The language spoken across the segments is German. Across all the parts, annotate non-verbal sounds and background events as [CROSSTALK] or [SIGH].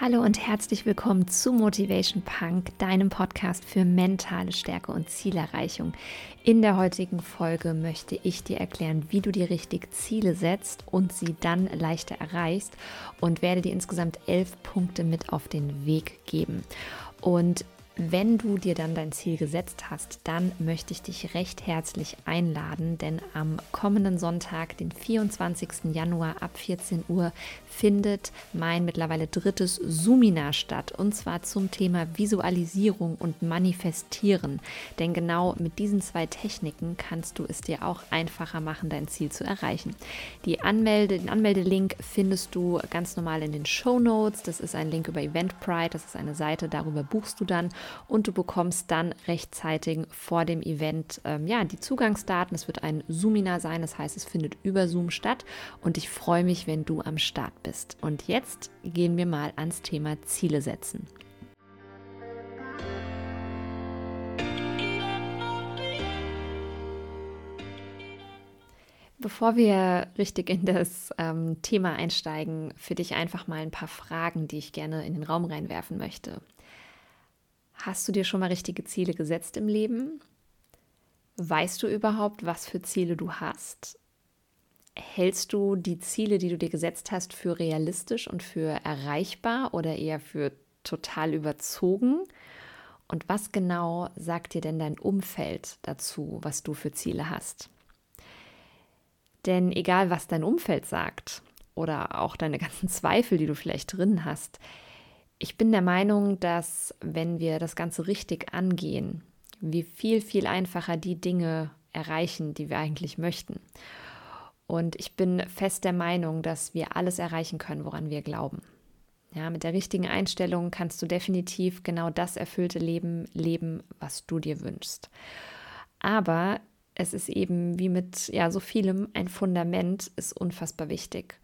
Hallo und herzlich willkommen zu Motivation Punk, deinem Podcast für mentale Stärke und Zielerreichung. In der heutigen Folge möchte ich dir erklären, wie du dir richtig Ziele setzt und sie dann leichter erreichst und werde dir insgesamt elf Punkte mit auf den Weg geben. Und wenn du dir dann dein Ziel gesetzt hast, dann möchte ich dich recht herzlich einladen, denn am kommenden Sonntag, den 24. Januar ab 14 Uhr, findet mein mittlerweile drittes Suminar statt und zwar zum Thema Visualisierung und Manifestieren. Denn genau mit diesen zwei Techniken kannst du es dir auch einfacher machen, dein Ziel zu erreichen. Die Anmelde, den Anmeldelink findest du ganz normal in den Show Notes. Das ist ein Link über Eventbrite, das ist eine Seite, darüber buchst du dann und du bekommst dann rechtzeitig vor dem Event ähm, ja, die Zugangsdaten. Es wird ein Zoominar sein, das heißt, es findet über Zoom statt und ich freue mich, wenn du am Start bist. Und jetzt gehen wir mal ans Thema Ziele setzen. Bevor wir richtig in das ähm, Thema einsteigen, für dich einfach mal ein paar Fragen, die ich gerne in den Raum reinwerfen möchte. Hast du dir schon mal richtige Ziele gesetzt im Leben? Weißt du überhaupt, was für Ziele du hast? Hältst du die Ziele, die du dir gesetzt hast, für realistisch und für erreichbar oder eher für total überzogen? Und was genau sagt dir denn dein Umfeld dazu, was du für Ziele hast? Denn egal, was dein Umfeld sagt oder auch deine ganzen [LAUGHS] Zweifel, die du vielleicht drin hast, ich bin der Meinung, dass wenn wir das Ganze richtig angehen, wir viel, viel einfacher die Dinge erreichen, die wir eigentlich möchten. Und ich bin fest der Meinung, dass wir alles erreichen können, woran wir glauben. Ja, mit der richtigen Einstellung kannst du definitiv genau das erfüllte Leben leben, was du dir wünschst. Aber es ist eben wie mit ja so vielem ein Fundament ist unfassbar wichtig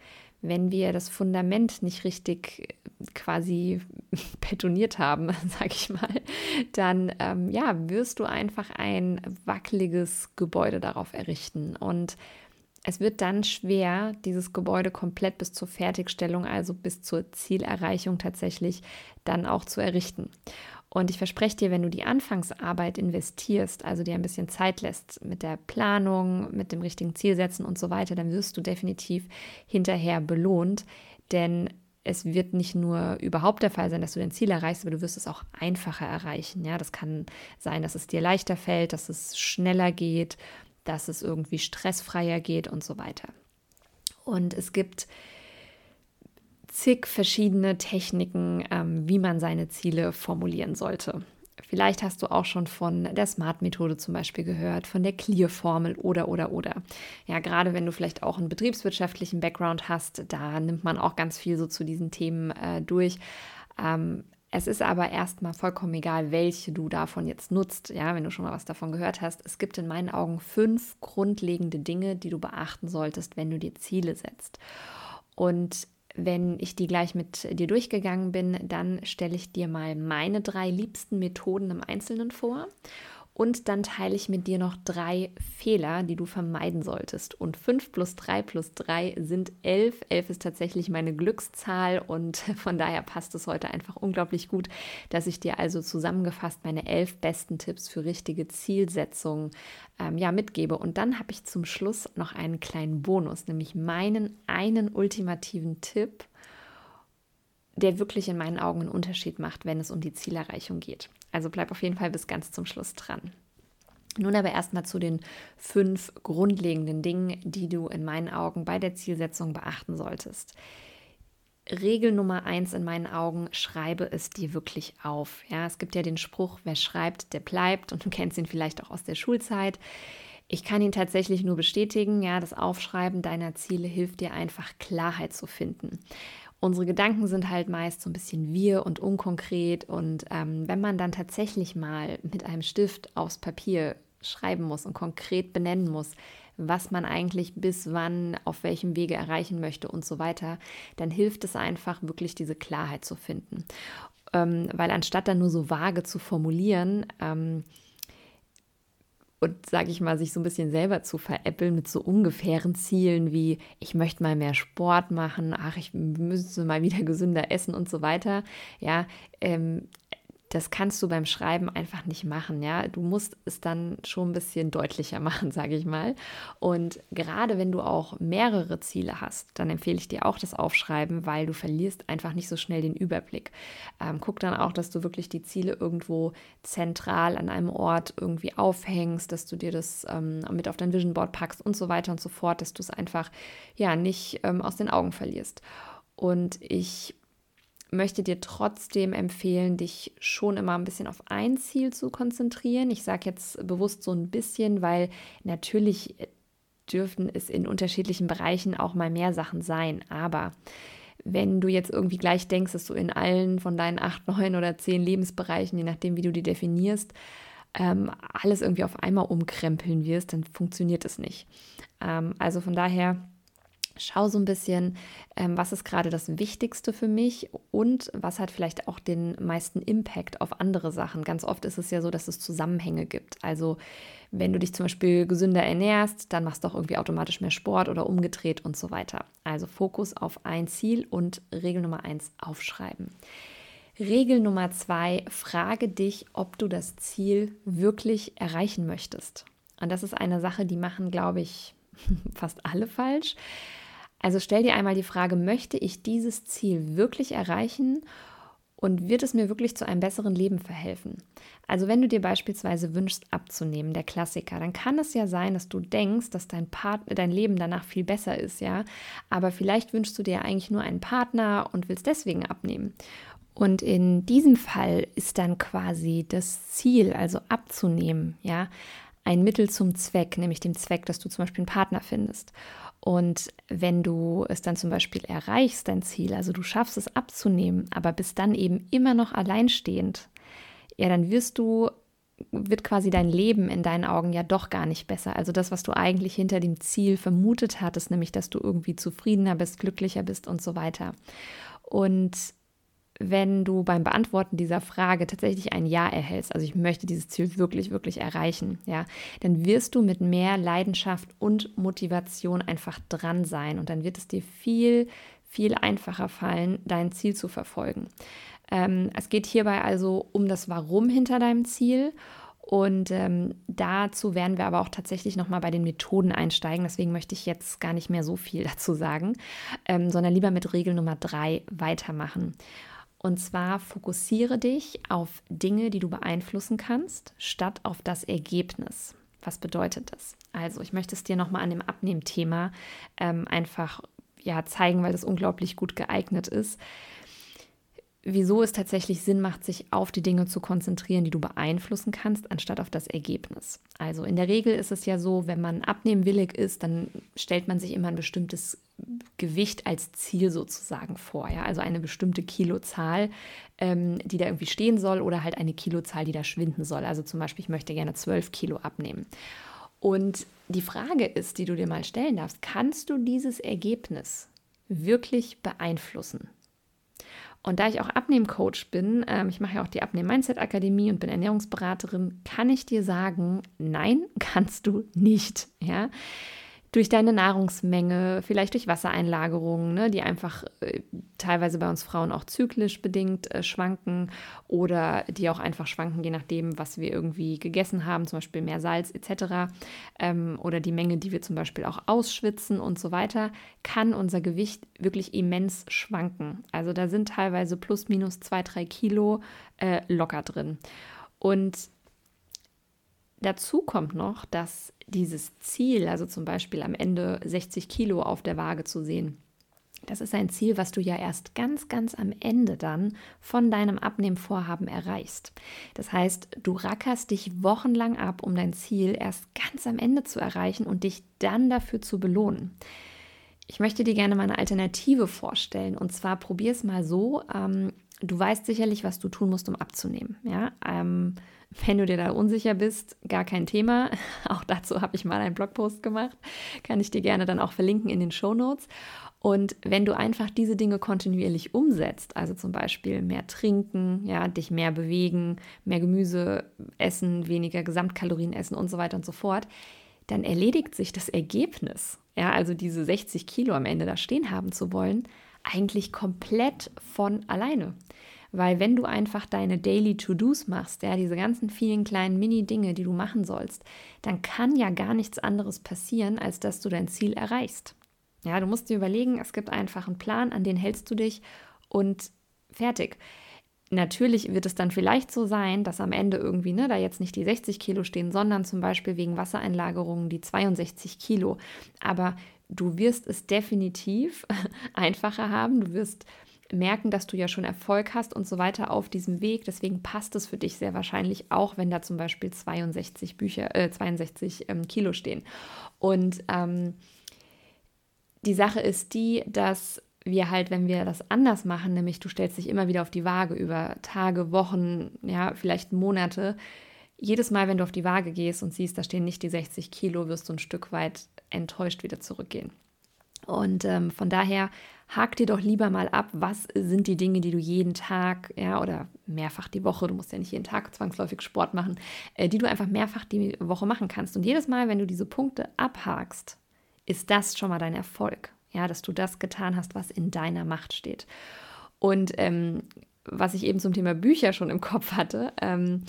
wenn wir das Fundament nicht richtig quasi [LAUGHS] betoniert haben, [LAUGHS] sage ich mal, dann ähm, ja, wirst du einfach ein wackeliges Gebäude darauf errichten. Und es wird dann schwer, dieses Gebäude komplett bis zur Fertigstellung, also bis zur Zielerreichung tatsächlich dann auch zu errichten. Und ich verspreche dir, wenn du die Anfangsarbeit investierst, also dir ein bisschen Zeit lässt mit der Planung, mit dem richtigen Zielsetzen und so weiter, dann wirst du definitiv hinterher belohnt. Denn es wird nicht nur überhaupt der Fall sein, dass du dein Ziel erreichst, aber du wirst es auch einfacher erreichen. Ja, das kann sein, dass es dir leichter fällt, dass es schneller geht, dass es irgendwie stressfreier geht und so weiter. Und es gibt zig verschiedene Techniken, ähm, wie man seine Ziele formulieren sollte. Vielleicht hast du auch schon von der Smart-Methode zum Beispiel gehört, von der Clear-Formel oder, oder, oder. Ja, gerade wenn du vielleicht auch einen betriebswirtschaftlichen Background hast, da nimmt man auch ganz viel so zu diesen Themen äh, durch. Ähm, es ist aber erstmal vollkommen egal, welche du davon jetzt nutzt, ja, wenn du schon mal was davon gehört hast. Es gibt in meinen Augen fünf grundlegende Dinge, die du beachten solltest, wenn du dir Ziele setzt. Und wenn ich die gleich mit dir durchgegangen bin, dann stelle ich dir mal meine drei liebsten Methoden im Einzelnen vor. Und dann teile ich mit dir noch drei Fehler, die du vermeiden solltest. Und 5 plus 3 plus 3 sind 11. 11 ist tatsächlich meine Glückszahl und [LAUGHS] von daher passt es heute einfach unglaublich gut, dass ich dir also zusammengefasst meine 11 besten Tipps für richtige Zielsetzungen ähm, ja, mitgebe. Und dann habe ich zum Schluss noch einen kleinen Bonus, nämlich meinen einen ultimativen Tipp, der wirklich in meinen Augen einen Unterschied macht, wenn es um die Zielerreichung geht. Also bleib auf jeden Fall bis ganz zum Schluss dran. Nun aber erstmal zu den fünf grundlegenden Dingen, die du in meinen Augen bei der Zielsetzung beachten solltest. Regel Nummer eins in meinen Augen, schreibe es dir wirklich auf. Ja, es gibt ja den Spruch, wer schreibt, der bleibt und du kennst ihn vielleicht auch aus der Schulzeit. Ich kann ihn tatsächlich nur bestätigen. Ja, das Aufschreiben deiner Ziele hilft dir einfach Klarheit zu finden unsere Gedanken sind halt meist so ein bisschen wir und unkonkret. Und ähm, wenn man dann tatsächlich mal mit einem Stift aufs Papier schreiben muss und konkret benennen muss, was man eigentlich bis wann, auf welchem Wege erreichen möchte und so weiter, dann hilft es einfach wirklich diese Klarheit zu finden. Ähm, weil anstatt dann nur so vage zu formulieren, ähm, und, sage ich mal, sich so ein bisschen selber zu veräppeln mit so ungefähren Zielen wie, ich möchte mal mehr Sport machen, ach, ich müsste mal wieder gesünder essen und so weiter. Ja, ähm, das kannst du beim Schreiben einfach nicht machen, ja. Du musst es dann schon ein bisschen deutlicher [LAUGHS] machen, sage ich mal. Und gerade wenn du auch mehrere Ziele hast, dann empfehle ich dir auch das Aufschreiben, weil du verlierst einfach nicht so schnell den Überblick. Ähm, guck dann auch, dass du wirklich die Ziele irgendwo zentral an einem Ort irgendwie aufhängst, dass du dir das ähm, mit auf dein Vision Board packst und so weiter und so fort, dass du es einfach ja nicht ähm, aus den Augen verlierst. Und ich möchte dir trotzdem empfehlen, dich schon immer ein bisschen auf ein Ziel zu konzentrieren. Ich sage jetzt bewusst so ein bisschen, weil natürlich dürfen es in unterschiedlichen Bereichen auch mal mehr Sachen sein. Aber wenn du jetzt irgendwie gleich denkst, dass du in allen von deinen acht, [LAUGHS] neun oder zehn Lebensbereichen, je nachdem, wie du die definierst, ähm, alles irgendwie auf einmal umkrempeln wirst, dann funktioniert es nicht. Ähm, also von daher Schau so ein bisschen, ähm, was ist gerade das Wichtigste für mich und was hat vielleicht auch den meisten Impact auf andere Sachen. Ganz oft ist es ja so, dass es Zusammenhänge gibt. Also wenn du dich zum Beispiel gesünder ernährst, dann machst du auch irgendwie automatisch mehr Sport oder umgedreht und so weiter. Also Fokus auf ein Ziel und Regel Nummer eins aufschreiben. Regel Nummer zwei, frage dich, ob du das Ziel wirklich erreichen möchtest. Und das ist eine Sache, die machen, glaube ich, [LAUGHS] fast alle falsch. Also stell dir einmal die Frage, möchte ich dieses Ziel wirklich erreichen und wird es mir wirklich zu einem besseren Leben verhelfen? Also wenn du dir beispielsweise wünschst abzunehmen, der Klassiker, dann kann es ja sein, dass du denkst, dass dein, Part dein Leben danach viel besser ist, ja. Aber vielleicht wünschst du dir eigentlich nur einen Partner und willst deswegen abnehmen. Und in diesem Fall ist dann quasi das Ziel, also abzunehmen, ja, ein Mittel zum Zweck, nämlich dem Zweck, dass du zum Beispiel einen Partner findest. Und wenn du es dann zum Beispiel erreichst, dein Ziel, also du schaffst es abzunehmen, aber bist dann eben immer noch alleinstehend, ja, dann wirst du, wird quasi dein Leben in deinen Augen ja doch gar nicht besser. Also das, was du eigentlich hinter dem Ziel vermutet hattest, nämlich, dass du irgendwie zufriedener bist, glücklicher bist und so weiter. Und wenn du beim Beantworten dieser Frage tatsächlich ein Ja erhältst, also ich möchte dieses Ziel wirklich, wirklich erreichen, ja, dann wirst du mit mehr Leidenschaft und Motivation einfach dran sein und dann wird es dir viel, viel einfacher fallen, dein Ziel zu verfolgen. Ähm, es geht hierbei also um das Warum hinter deinem Ziel und ähm, dazu werden wir aber auch tatsächlich nochmal bei den Methoden einsteigen. Deswegen möchte ich jetzt gar nicht mehr so viel [LAUGHS] dazu sagen, ähm, sondern lieber mit Regel Nummer drei weitermachen. Und zwar fokussiere dich auf Dinge, die du beeinflussen kannst, statt auf das Ergebnis. Was bedeutet das? Also, ich möchte es dir nochmal an dem Abnehmthema ähm, einfach ja, zeigen, weil das unglaublich gut geeignet ist wieso es tatsächlich Sinn macht, sich auf die Dinge zu konzentrieren, die du beeinflussen kannst, anstatt auf das Ergebnis. Also in der Regel ist es ja so, wenn man abnehmwillig ist, dann stellt man sich immer ein bestimmtes Gewicht als Ziel sozusagen vor. Ja? Also eine bestimmte Kilozahl, ähm, die da irgendwie stehen soll oder halt eine Kilozahl, die da schwinden soll. Also zum Beispiel, ich möchte gerne 12 Kilo abnehmen. Und die Frage ist, die du dir mal stellen darfst, kannst du dieses Ergebnis wirklich beeinflussen? Und da ich auch Abnehmcoach bin, ähm, ich mache ja auch die Abnehmen-Mindset-Akademie und bin Ernährungsberaterin, kann ich dir sagen, nein, [LAUGHS] kannst du nicht. Ja? Durch deine Nahrungsmenge, vielleicht durch Wassereinlagerungen, ne, die einfach äh, teilweise bei uns Frauen auch zyklisch bedingt äh, schwanken oder die auch einfach schwanken, je nachdem, was wir irgendwie gegessen haben, zum Beispiel mehr Salz etc. Ähm, oder die Menge, die wir zum Beispiel auch ausschwitzen und so weiter, kann unser Gewicht wirklich immens schwanken. Also da sind teilweise plus minus zwei, drei Kilo äh, locker drin. Und Dazu kommt noch, dass dieses Ziel, also zum Beispiel am Ende 60 Kilo auf der Waage zu sehen, das ist ein Ziel, was du ja erst ganz, ganz am Ende dann von deinem Abnehmvorhaben erreichst. Das heißt, du rackerst dich wochenlang ab, um dein Ziel erst ganz am Ende zu erreichen und dich dann dafür zu belohnen. Ich möchte dir gerne mal eine Alternative vorstellen. Und zwar probier es mal so. Ähm, du weißt sicherlich, was du tun musst, um abzunehmen. Ja, ähm, wenn du dir da unsicher bist, gar kein Thema. [LAUGHS] Auch dazu habe ich mal einen Blogpost gemacht. Kann ich dir gerne dann auch verlinken in den Show Notes. Und wenn du einfach diese Dinge kontinuierlich umsetzt, also zum Beispiel mehr trinken, ja, dich mehr bewegen, mehr Gemüse essen, weniger Gesamtkalorien essen und so weiter und so fort, dann erledigt sich das Ergebnis, ja, also diese 60 Kilo am Ende da stehen haben zu wollen, eigentlich komplett von alleine. Weil wenn du einfach deine Daily To-Dos machst, ja, diese ganzen vielen kleinen Mini-Dinge, die du machen sollst, dann kann ja gar nichts anderes passieren, als dass du dein Ziel erreichst. Ja, du musst dir überlegen, es gibt einfach einen Plan, an den hältst du dich und fertig. Natürlich wird es dann vielleicht so sein, dass am Ende irgendwie, ne, da jetzt nicht die 60 Kilo stehen, sondern zum Beispiel wegen Wassereinlagerungen die 62 Kilo. Aber du wirst es definitiv [LAUGHS] einfacher haben. Du wirst merken, dass du ja schon Erfolg hast und so weiter auf diesem Weg. Deswegen passt es für dich sehr wahrscheinlich auch, wenn da zum Beispiel 62 Bücher, äh, 62 ähm, Kilo stehen. Und ähm, die Sache ist die, dass wir halt, wenn wir das anders machen, nämlich du stellst dich immer wieder auf die Waage über Tage, Wochen, ja, vielleicht Monate. Jedes Mal, wenn du auf die Waage gehst und siehst, da stehen nicht die 60 Kilo, wirst du ein Stück weit enttäuscht wieder zurückgehen. Und ähm, von daher hak dir doch lieber mal ab, was sind die Dinge, die du jeden Tag, ja, oder mehrfach die Woche, du musst ja nicht jeden Tag zwangsläufig Sport machen, äh, die du einfach mehrfach die Woche machen kannst. Und jedes Mal, wenn du diese Punkte abhakst, ist das schon mal dein Erfolg. Ja, dass du das getan hast, was in deiner Macht steht. Und ähm, was ich eben zum Thema Bücher schon im Kopf hatte, ähm,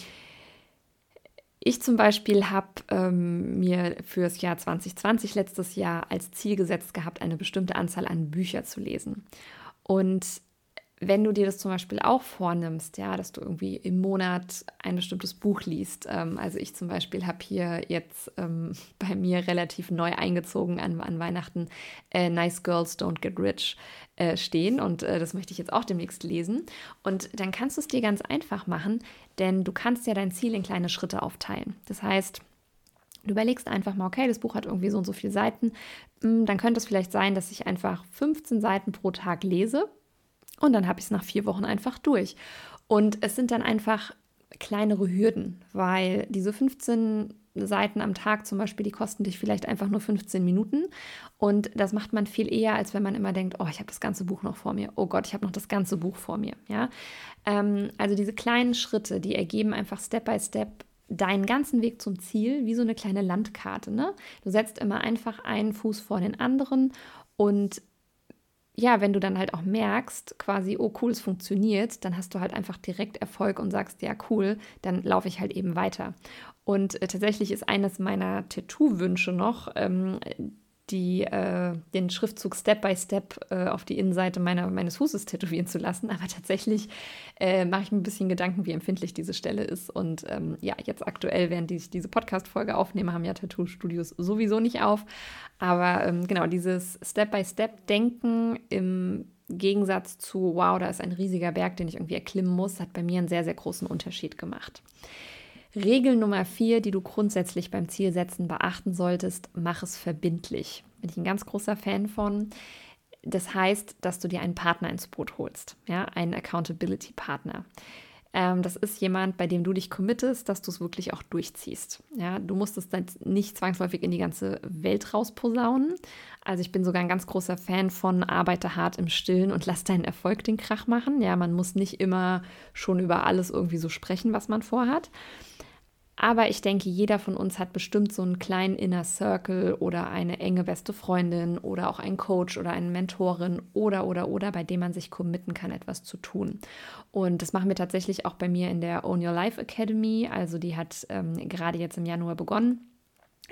ich zum Beispiel habe ähm, mir fürs Jahr 2020 letztes Jahr als Ziel gesetzt gehabt, eine bestimmte Anzahl an Bücher zu lesen. Und wenn du dir das zum Beispiel auch vornimmst, ja, dass du irgendwie im Monat ein bestimmtes Buch liest. Ähm, also ich zum Beispiel habe hier jetzt ähm, [LAUGHS] bei mir relativ neu eingezogen an, an Weihnachten äh, Nice Girls Don't Get Rich äh, stehen und äh, das möchte ich jetzt auch demnächst lesen. Und dann kannst du es dir ganz einfach machen, denn du kannst ja dein Ziel in kleine Schritte aufteilen. Das heißt, Du überlegst einfach mal, okay, das Buch hat irgendwie so und so viele Seiten. Hm, dann könnte es vielleicht sein, dass ich einfach 15 Seiten pro Tag lese und dann habe ich es nach vier Wochen einfach durch. Und es sind dann einfach kleinere Hürden, weil diese 15 Seiten am Tag zum Beispiel, die kosten dich vielleicht einfach nur 15 Minuten. Und das macht man viel eher, als wenn man immer denkt, oh, ich habe das ganze Buch noch vor mir. Oh Gott, ich habe noch das ganze Buch vor mir. Ja? Ähm, also diese kleinen Schritte, die ergeben einfach Step by Step deinen ganzen Weg zum Ziel, wie so eine kleine Landkarte. Ne? Du setzt immer einfach einen Fuß vor den anderen und ja, wenn du dann halt auch merkst, quasi, oh cool, es funktioniert, dann hast du halt einfach direkt Erfolg und sagst, ja cool, dann laufe ich halt eben weiter. Und äh, tatsächlich ist eines meiner Tattoo-Wünsche noch, ähm, die, äh, den Schriftzug Step by Step äh, auf die Innenseite meiner, meines Fußes tätowieren zu lassen. Aber tatsächlich äh, mache ich mir ein bisschen Gedanken, wie empfindlich diese Stelle ist. Und ähm, ja, jetzt aktuell, während ich diese Podcast-Folge aufnehme, haben ja Tattoo-Studios sowieso nicht auf. Aber ähm, genau, dieses Step by Step Denken im Gegensatz zu, wow, da ist ein riesiger Berg, den ich irgendwie erklimmen muss, hat bei mir einen sehr, sehr großen Unterschied gemacht. Regel Nummer vier, die du grundsätzlich beim Zielsetzen beachten solltest, mach es verbindlich. Bin ich ein ganz großer Fan von. Das heißt, dass du dir einen Partner ins Boot holst, ja, einen Accountability-Partner. Ähm, das ist jemand, bei dem du dich committest, dass du es wirklich auch durchziehst. Ja, du musst es dann nicht zwangsläufig in die ganze Welt rausposaunen. Also ich bin sogar ein ganz großer Fan von arbeite hart im Stillen und lass deinen Erfolg den Krach machen. Ja, man muss nicht immer schon über alles irgendwie so sprechen, was man vorhat. Aber ich denke, jeder von uns hat bestimmt so einen kleinen Inner Circle oder eine enge beste Freundin oder auch einen Coach oder eine Mentorin oder, oder, oder, bei dem man sich committen kann, etwas zu tun. Und das machen wir tatsächlich auch bei mir in der Own Your Life Academy. Also die hat ähm, gerade jetzt im Januar begonnen.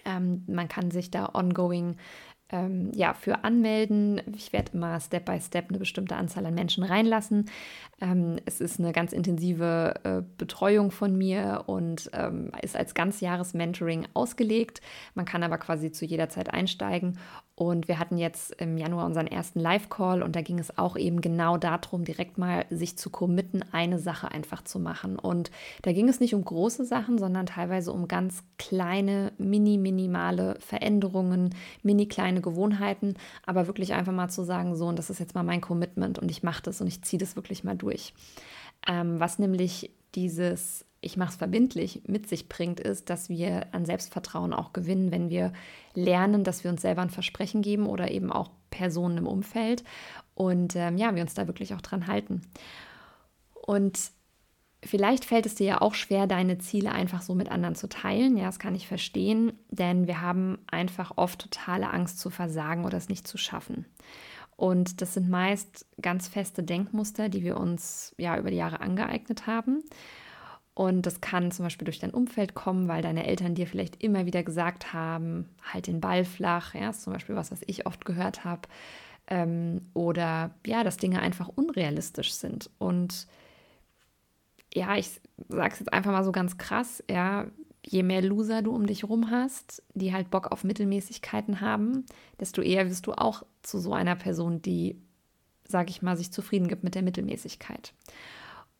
Ähm, man kann sich da ongoing ähm, ja, für anmelden. Ich werde immer Step by Step eine bestimmte Anzahl an Menschen reinlassen. Ähm, es ist eine ganz intensive äh, Betreuung von mir und ähm, ist als Ganzjahres-Mentoring ausgelegt. Man kann aber quasi zu jeder Zeit einsteigen und wir hatten jetzt im Januar unseren ersten Live-Call und da ging es auch eben genau darum, direkt mal sich zu committen, eine Sache einfach zu machen. Und da ging es nicht um große Sachen, sondern teilweise um ganz kleine, mini, minimale Veränderungen, mini kleine Gewohnheiten, aber wirklich einfach mal zu sagen, so, und das ist jetzt mal mein Commitment und ich mache das und ich ziehe das wirklich mal durch. Ähm, was nämlich dieses ich mache es verbindlich, mit sich bringt, ist, dass wir an Selbstvertrauen auch gewinnen, wenn wir lernen, dass wir uns selber ein Versprechen geben oder eben auch Personen im Umfeld und ähm, ja, wir uns da wirklich auch dran halten. Und vielleicht fällt es dir ja auch schwer, deine Ziele einfach so mit anderen zu teilen. Ja, das kann ich verstehen, denn wir haben einfach oft totale Angst zu versagen oder es nicht zu schaffen. Und das sind meist ganz feste Denkmuster, die wir uns ja über die Jahre angeeignet haben. Und das kann zum Beispiel durch dein Umfeld kommen, weil deine Eltern dir vielleicht immer wieder gesagt haben, halt den Ball flach. Ja, ist zum Beispiel was, was ich oft gehört habe. Ähm, oder ja, dass Dinge einfach unrealistisch sind. Und ja, ich sage es jetzt einfach mal so ganz krass, ja, je mehr Loser du um dich rum hast, die halt Bock auf Mittelmäßigkeiten haben, desto eher wirst du auch zu so einer Person, die, sage ich mal, sich zufrieden gibt mit der Mittelmäßigkeit.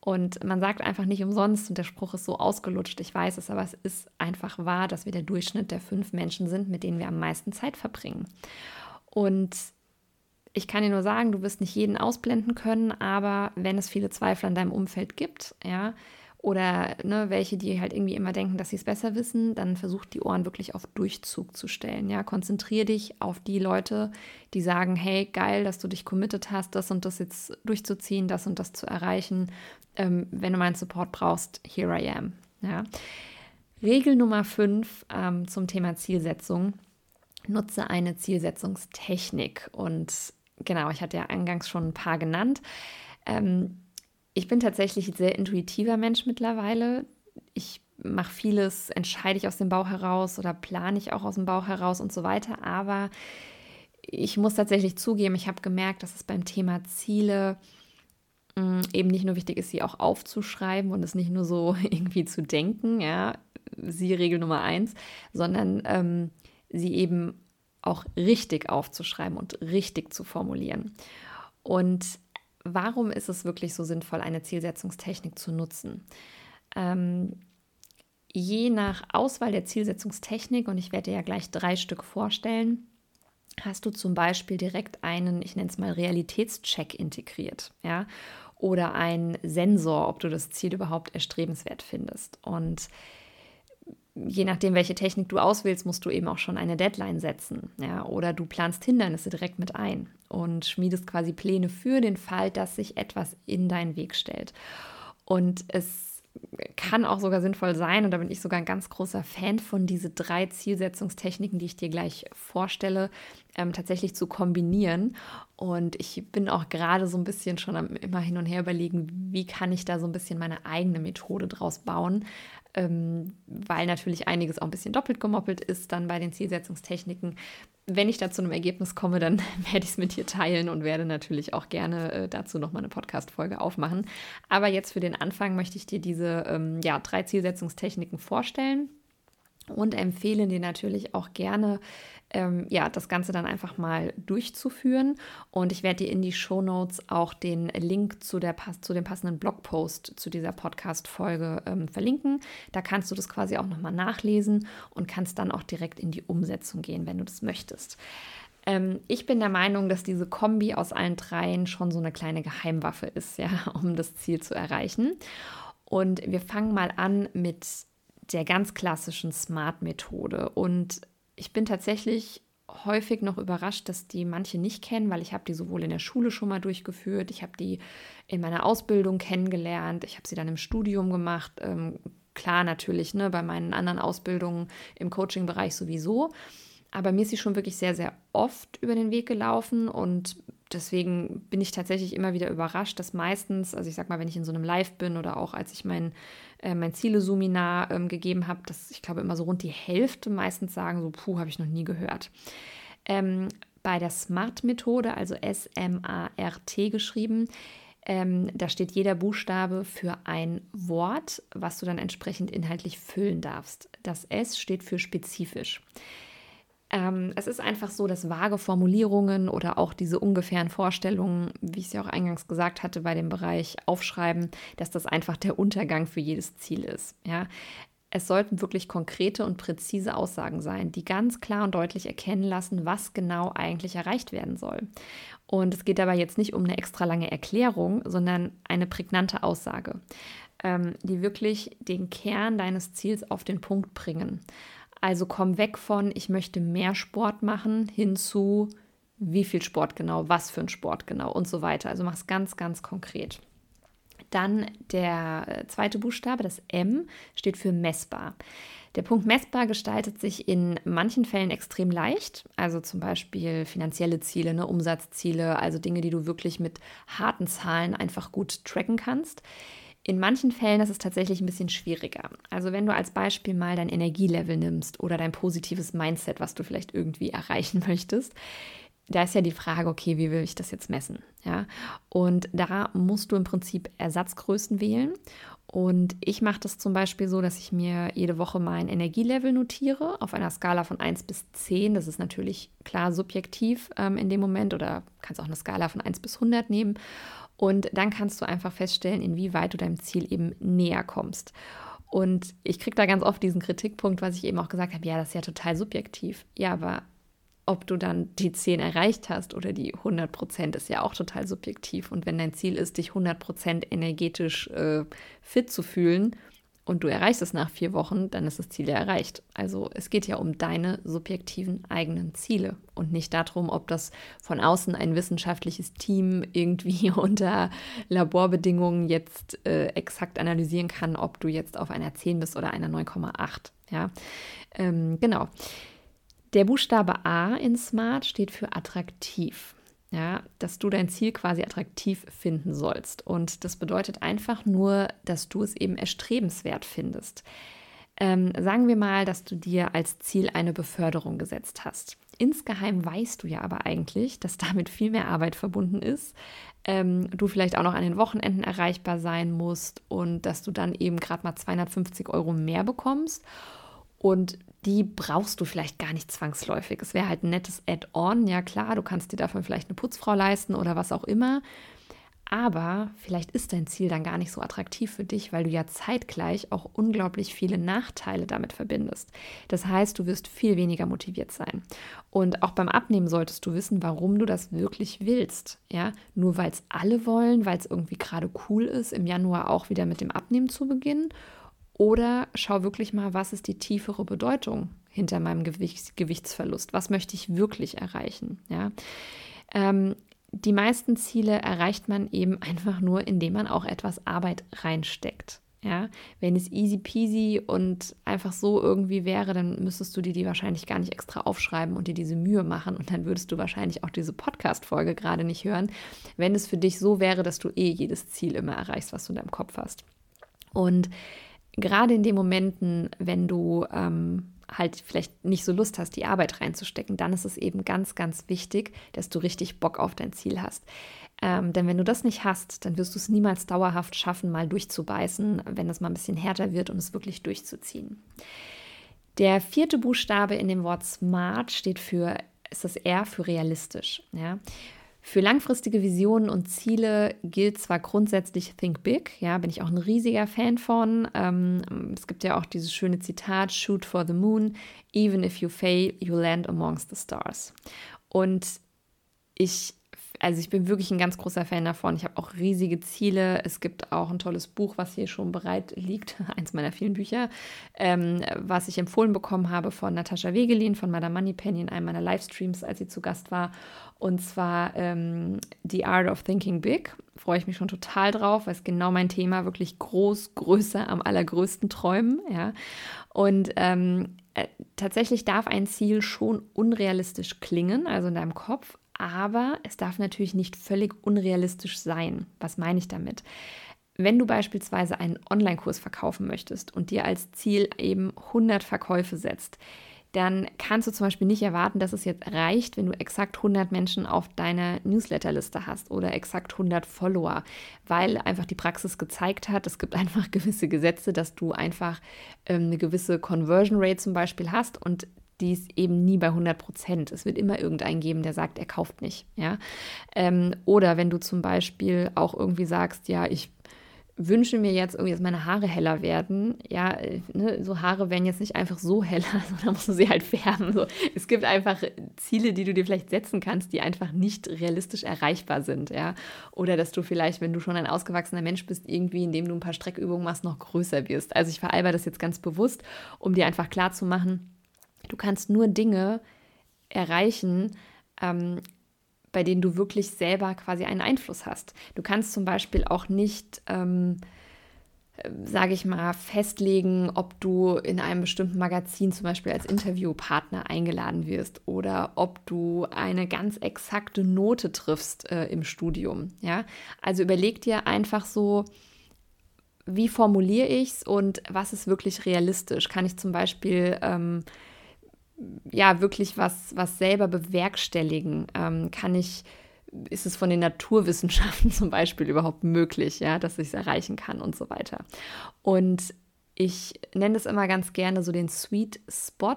Und man sagt einfach nicht umsonst, und der Spruch ist so ausgelutscht, ich weiß es, aber es ist einfach wahr, dass wir der Durchschnitt der fünf Menschen sind, mit denen wir am meisten Zeit verbringen. Und ich kann dir nur sagen, du wirst nicht jeden ausblenden können, aber wenn es viele Zweifel an deinem Umfeld gibt, ja, oder ne, welche, die halt irgendwie immer denken, dass sie es besser wissen, dann versuch die Ohren wirklich auf Durchzug zu stellen. Ja, konzentriere dich auf die Leute, die sagen, hey, geil, dass du dich committed hast, das und das jetzt durchzuziehen, das und das zu erreichen. Ähm, wenn du meinen Support brauchst, here I am. Ja. Regel Nummer 5 ähm, zum Thema Zielsetzung. Nutze eine Zielsetzungstechnik. Und genau, ich hatte ja eingangs schon ein paar genannt. Ähm, ich bin tatsächlich ein sehr intuitiver Mensch mittlerweile. Ich mache vieles, entscheide ich aus dem Bauch heraus oder plane ich auch aus dem Bauch heraus und so weiter. Aber ich muss tatsächlich zugeben, ich habe gemerkt, dass es beim Thema Ziele mm, eben nicht nur wichtig ist, sie auch aufzuschreiben und es nicht nur so [LAUGHS] irgendwie zu denken, ja, sie Regel Nummer eins, sondern ähm, sie eben auch richtig aufzuschreiben und richtig zu formulieren. Und warum ist es wirklich so sinnvoll, eine Zielsetzungstechnik zu nutzen? Ähm, je nach Auswahl der Zielsetzungstechnik, und ich werde dir ja gleich drei Stück vorstellen, hast du zum Beispiel direkt einen, ich nenne es mal Realitätscheck integriert, ja, oder einen Sensor, ob du das Ziel überhaupt erstrebenswert findest. Und je nachdem, welche Technik du auswählst, musst du eben auch schon eine Deadline setzen. Ja? Oder du planst Hindernisse direkt mit ein und schmiedest quasi Pläne für den Fall, dass sich etwas in deinen Weg stellt. Und es kann auch sogar sinnvoll sein, und da bin ich sogar ein ganz großer Fan von, diese drei Zielsetzungstechniken, die ich dir gleich vorstelle, ähm, tatsächlich zu kombinieren. Und ich bin auch gerade so ein bisschen schon am, immer hin und her überlegen, wie kann ich da so ein bisschen meine eigene Methode draus bauen, ähm, weil natürlich einiges auch ein bisschen doppelt gemoppelt ist dann bei den Zielsetzungstechniken. Wenn ich da zu einem Ergebnis komme, dann [LAUGHS] werde ich es mit dir teilen und werde natürlich auch gerne äh, dazu nochmal eine Podcast-Folge aufmachen. Aber jetzt für den Anfang möchte ich dir diese ähm, ja, drei Zielsetzungstechniken vorstellen und empfehle dir natürlich auch gerne, ähm, ja, das Ganze dann einfach mal durchzuführen. Und ich werde dir in die Show Notes auch den Link zu, der, zu dem passenden Blogpost zu dieser Podcast-Folge ähm, verlinken. Da kannst du das quasi auch nochmal nachlesen und kannst dann auch direkt in die Umsetzung gehen, wenn du das möchtest. Ähm, ich bin der Meinung, dass diese Kombi aus allen dreien schon so eine kleine Geheimwaffe ist, ja, [LAUGHS] um das Ziel zu erreichen. Und wir fangen mal an mit der ganz klassischen Smart-Methode. Und ich bin tatsächlich häufig noch überrascht, dass die manche nicht kennen, weil ich habe die sowohl in der Schule schon mal durchgeführt, ich habe die in meiner Ausbildung kennengelernt, ich habe sie dann im Studium gemacht. Ähm, klar natürlich, ne, bei meinen anderen Ausbildungen im Coaching-Bereich sowieso. Aber mir ist sie schon wirklich sehr, sehr oft über den Weg gelaufen und deswegen bin ich tatsächlich immer wieder überrascht, dass meistens, also ich sag mal, wenn ich in so einem Live bin oder auch als ich mein, äh, mein Ziele-Suminar ähm, gegeben habe, dass ich glaube immer so rund die Hälfte meistens sagen, so, puh, habe ich noch nie gehört. Ähm, bei der SMART-Methode, also S-M-A-R-T geschrieben, ähm, da steht jeder Buchstabe für ein Wort, was du dann entsprechend inhaltlich füllen darfst. Das S steht für spezifisch. Ähm, es ist einfach so, dass vage Formulierungen oder auch diese ungefähren Vorstellungen, wie ich es ja auch eingangs gesagt hatte, bei dem Bereich Aufschreiben, dass das einfach der Untergang für jedes Ziel ist. Ja? Es sollten wirklich konkrete und präzise Aussagen sein, die ganz klar und deutlich erkennen lassen, was genau eigentlich erreicht werden soll. Und es geht dabei jetzt nicht um eine extra lange Erklärung, sondern eine prägnante Aussage. ähm, die wirklich den Kern deines Ziels auf den Punkt bringen. Also komm weg von, ich möchte mehr Sport machen, hin zu, wie viel Sport genau, was für ein Sport genau und so weiter. Also mach es ganz, ganz konkret. Dann der äh, zweite Buchstabe, das M, steht für messbar. Der Punkt messbar gestaltet sich in manchen Fällen extrem leicht, also zum Beispiel finanzielle Ziele, ne, Umsatzziele, also Dinge, die du wirklich mit harten Zahlen einfach gut tracken kannst. In manchen Fällen ist es tatsächlich ein bisschen schwieriger. Also wenn du als Beispiel mal dein Energielevel nimmst oder dein positives Mindset, was du vielleicht irgendwie erreichen [LAUGHS] möchtest, da ist ja die Frage, okay, wie will ich das jetzt messen? Ja, und da musst du im Prinzip Ersatzgrößen wählen. Und ich mache das zum Beispiel so, dass ich mir jede Woche mein Energielevel notiere auf einer Skala von 1 bis 10. Das ist natürlich klar subjektiv ähm, in dem Moment oder kannst auch eine Skala von 1 bis 100 nehmen. Und dann kannst du einfach feststellen, inwieweit du deinem Ziel eben näher kommst. Und ich kriege da ganz oft diesen Kritikpunkt, was ich eben auch gesagt habe, ja, das ist ja total subjektiv. Ja, aber ob du dann die 10 erreicht hast oder die 100 Prozent, ist ja auch total subjektiv. Und wenn dein Ziel ist, dich 100 Prozent energetisch äh, fit zu fühlen und du erreichst es nach vier Wochen, dann ist das Ziel ja erreicht. Also es geht ja um deine subjektiven eigenen Ziele und nicht darum, ob das von außen ein wissenschaftliches Team [LAUGHS] irgendwie unter Laborbedingungen jetzt äh, exakt analysieren kann, ob du jetzt auf einer 10 bist oder einer 9,8. Ja, ähm, genau. Der Buchstabe A in Smart steht für attraktiv. Ja, dass du dein Ziel quasi attraktiv finden sollst. Und das bedeutet einfach nur, dass du es eben erstrebenswert findest. Ähm, sagen wir mal, dass du dir als Ziel eine Beförderung gesetzt hast. Insgeheim weißt du ja aber eigentlich, dass damit viel mehr Arbeit verbunden ist. Ähm, du vielleicht auch noch an den Wochenenden erreichbar sein musst und dass du dann eben gerade mal 250 Euro mehr bekommst. Und die brauchst du vielleicht gar nicht zwangsläufig. Es wäre halt ein nettes Add-on, ja klar, du kannst dir dafür vielleicht eine Putzfrau leisten oder was auch immer. Aber vielleicht ist dein Ziel dann gar nicht so attraktiv für dich, weil du ja zeitgleich auch unglaublich viele Nachteile damit verbindest. Das heißt, du wirst viel weniger motiviert sein. Und auch beim Abnehmen solltest du wissen, warum du das wirklich willst. Ja, nur weil es alle wollen, weil es irgendwie gerade cool ist, im Januar auch wieder mit dem Abnehmen zu beginnen oder schau wirklich mal, was ist die tiefere Bedeutung hinter meinem Gewicht, Gewichtsverlust? Was möchte ich wirklich erreichen? Ja? Ähm, die meisten Ziele erreicht man eben einfach nur, indem man auch etwas Arbeit reinsteckt. Ja, wenn es easy peasy und einfach so irgendwie wäre, dann müsstest du dir die wahrscheinlich gar nicht extra aufschreiben und dir diese Mühe machen und dann würdest du wahrscheinlich auch diese Podcast-Folge gerade nicht hören, wenn es für dich so wäre, dass du eh jedes Ziel immer erreichst, was du in deinem Kopf hast. Und gerade in den Momenten, wenn du ähm, halt vielleicht nicht so Lust hast, die Arbeit reinzustecken, dann ist es eben ganz, ganz wichtig, dass du richtig Bock auf dein Ziel hast. Ähm, denn wenn du das nicht hast, dann wirst du es niemals dauerhaft schaffen, mal durchzubeißen, wenn es mal ein bisschen härter wird, um es wirklich durchzuziehen. Der vierte Buchstabe in dem Wort smart steht für, ist das R für realistisch. Ja? Für langfristige Visionen und Ziele gilt zwar grundsätzlich Think Big, ja, bin ich auch ein riesiger Fan von. Ähm, es gibt ja auch dieses schöne Zitat, Shoot for the Moon, even if you fail, you land amongst the stars. Und ich also ich bin wirklich ein ganz großer Fan davon. Ich habe auch riesige Ziele. Es gibt auch ein tolles Buch, was hier schon bereit liegt, [LAUGHS] eins meiner vielen Bücher, ähm, was ich empfohlen bekommen habe von Natascha Wegelin von Madame Moneypenny in einem meiner Livestreams, als sie zu Gast war. Und zwar ähm, The Art of Thinking Big. Freue ich mich schon total drauf, weil es genau mein Thema wirklich groß, größer, am allergrößten träumen. Ja. Und ähm, äh, tatsächlich darf ein Ziel schon unrealistisch klingen, also in deinem Kopf, aber es darf natürlich nicht völlig unrealistisch sein. Was meine ich damit? Wenn du beispielsweise einen Online-Kurs verkaufen möchtest und dir als Ziel eben 100 Verkäufe setzt, dann kannst du zum Beispiel nicht erwarten, dass es jetzt reicht, wenn du exakt 100 Menschen auf deiner Newsletterliste hast oder exakt 100 Follower, weil einfach die Praxis gezeigt hat, es gibt [LAUGHS] einfach gewisse Gesetze, dass du einfach ähm, eine gewisse Conversion Rate zum Beispiel hast und die ist eben nie bei 100 Prozent. Es wird immer irgendeinen geben, der sagt, er kauft nicht. Ja? Ähm, oder wenn du zum Beispiel auch irgendwie sagst, ja, ich wünsche mir jetzt irgendwie, dass meine Haare heller werden. Ja, äh, ne, so Haare werden jetzt nicht einfach so heller, [LAUGHS] sondern musst du sie halt färben. So. Es gibt einfach Ziele, die du dir vielleicht setzen kannst, die einfach nicht realistisch erreichbar sind. Ja, oder dass du vielleicht, wenn du schon ein ausgewachsener Mensch bist, irgendwie, indem du ein paar Streckübungen machst, noch größer wirst. Also ich veralber das jetzt ganz bewusst, um dir einfach klar zu machen, du kannst nur Dinge erreichen, ähm, bei denen du wirklich selber quasi einen Einfluss hast. Du kannst zum Beispiel auch nicht, ähm, sage ich mal, festlegen, ob du in einem bestimmten Magazin zum Beispiel als Interviewpartner eingeladen wirst oder ob du eine ganz exakte Note triffst äh, im Studium. Ja, also überleg dir einfach so, wie formuliere ich es und was ist wirklich realistisch? Kann ich zum Beispiel ähm, ja wirklich was, was selber bewerkstelligen? Ähm, kann ich, ist es von den Naturwissenschaften [LAUGHS] zum Beispiel überhaupt möglich, ja, dass ich es erreichen kann und so weiter. Und ich nenne es immer ganz gerne so den Sweet Spot